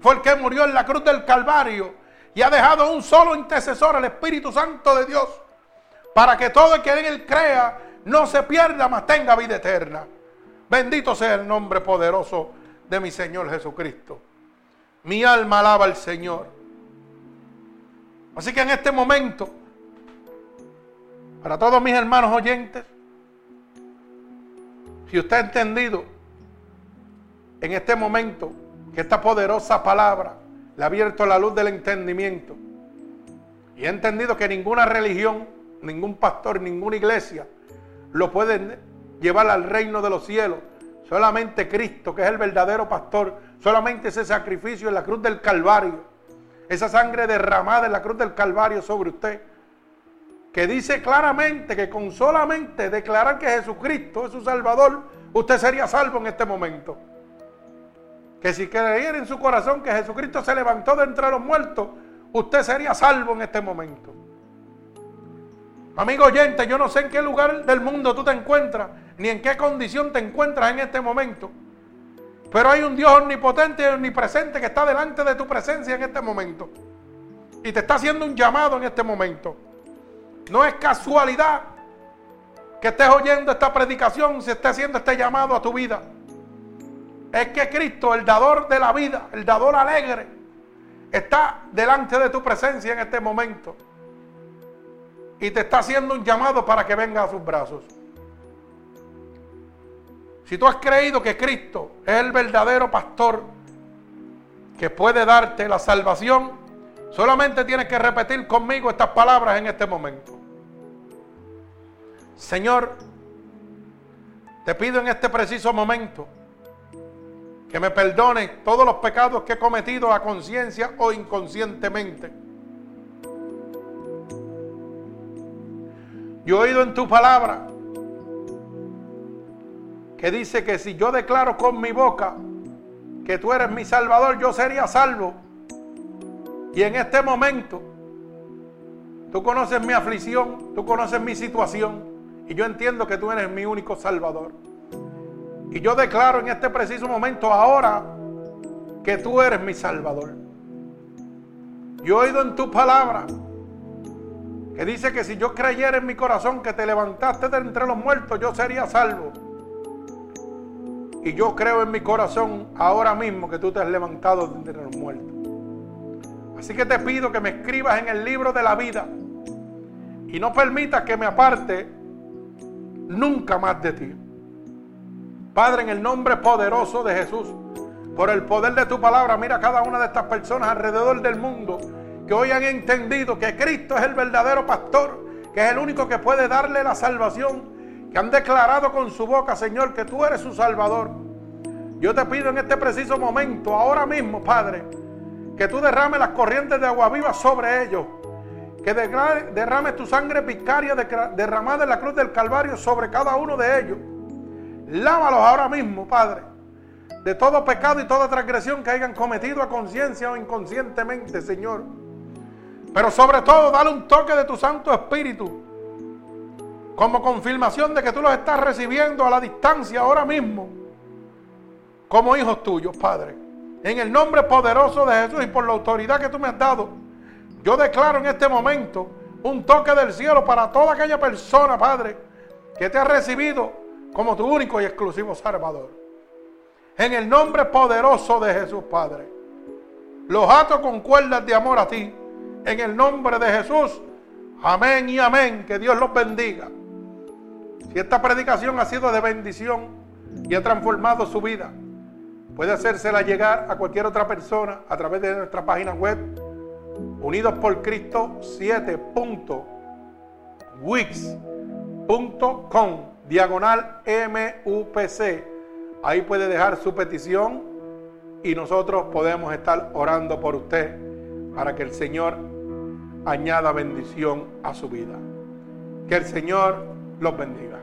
fue el que murió en la cruz del Calvario y ha dejado un solo intercesor, el Espíritu Santo de Dios, para que todo el que en él crea no se pierda, mas tenga vida eterna. Bendito sea el nombre poderoso de mi Señor Jesucristo. Mi alma alaba al Señor. Así que en este momento, para todos mis hermanos oyentes, si usted ha entendido en este momento que esta poderosa palabra le ha abierto la luz del entendimiento y ha entendido que ninguna religión, ningún pastor, ninguna iglesia lo puede llevar al reino de los cielos, solamente Cristo, que es el verdadero pastor, solamente ese sacrificio en la cruz del Calvario esa sangre derramada en la cruz del Calvario sobre usted, que dice claramente que con solamente declarar que Jesucristo es su Salvador, usted sería salvo en este momento. Que si creyera en su corazón que Jesucristo se levantó de entre los muertos, usted sería salvo en este momento. Amigo oyente, yo no sé en qué lugar del mundo tú te encuentras, ni en qué condición te encuentras en este momento. Pero hay un Dios omnipotente y omnipresente que está delante de tu presencia en este momento. Y te está haciendo un llamado en este momento. No es casualidad que estés oyendo esta predicación, si estés haciendo este llamado a tu vida. Es que Cristo, el dador de la vida, el dador alegre, está delante de tu presencia en este momento. Y te está haciendo un llamado para que venga a sus brazos. Si tú has creído que Cristo es el verdadero pastor que puede darte la salvación, solamente tienes que repetir conmigo estas palabras en este momento. Señor, te pido en este preciso momento que me perdone todos los pecados que he cometido a conciencia o inconscientemente. Yo he oído en tu palabra que dice que si yo declaro con mi boca que tú eres mi salvador, yo sería salvo. Y en este momento, tú conoces mi aflicción, tú conoces mi situación, y yo entiendo que tú eres mi único salvador. Y yo declaro en este preciso momento ahora que tú eres mi salvador. Yo he oído en tu palabra que dice que si yo creyera en mi corazón que te levantaste de entre los muertos, yo sería salvo. Y yo creo en mi corazón ahora mismo que tú te has levantado de entre los muertos. Así que te pido que me escribas en el libro de la vida y no permitas que me aparte nunca más de ti. Padre, en el nombre poderoso de Jesús, por el poder de tu palabra, mira a cada una de estas personas alrededor del mundo que hoy han entendido que Cristo es el verdadero pastor, que es el único que puede darle la salvación que han declarado con su boca, Señor, que tú eres su Salvador. Yo te pido en este preciso momento, ahora mismo, Padre, Que tú derrames las corrientes de agua viva sobre ellos. Que derrames tu sangre vicaria derramada en la cruz del Calvario sobre cada uno de ellos. Lávalos ahora mismo, Padre, de todo pecado y toda transgresión que hayan cometido a conciencia o inconscientemente, Señor. Pero sobre todo, dale un toque de tu Santo Espíritu como confirmación de que tú los estás recibiendo a la distancia ahora mismo como hijos tuyos, Padre. En el nombre poderoso de Jesús y por la autoridad que tú me has dado, yo declaro en este momento un toque del cielo para toda aquella persona, Padre, que te ha recibido como tu único y exclusivo Salvador. En el nombre poderoso de Jesús, Padre. Los ato con cuerdas de amor a ti. En el nombre de Jesús. Amén y amén. Que Dios los bendiga. Si esta predicación ha sido de bendición y ha transformado su vida, puede hacérsela llegar a cualquier otra persona a través de nuestra página web unidos por Cristo 7.wix.com diagonal MUPC. Ahí puede dejar su petición y nosotros podemos estar orando por usted para que el Señor añada bendición a su vida. Que el Señor los bendiga.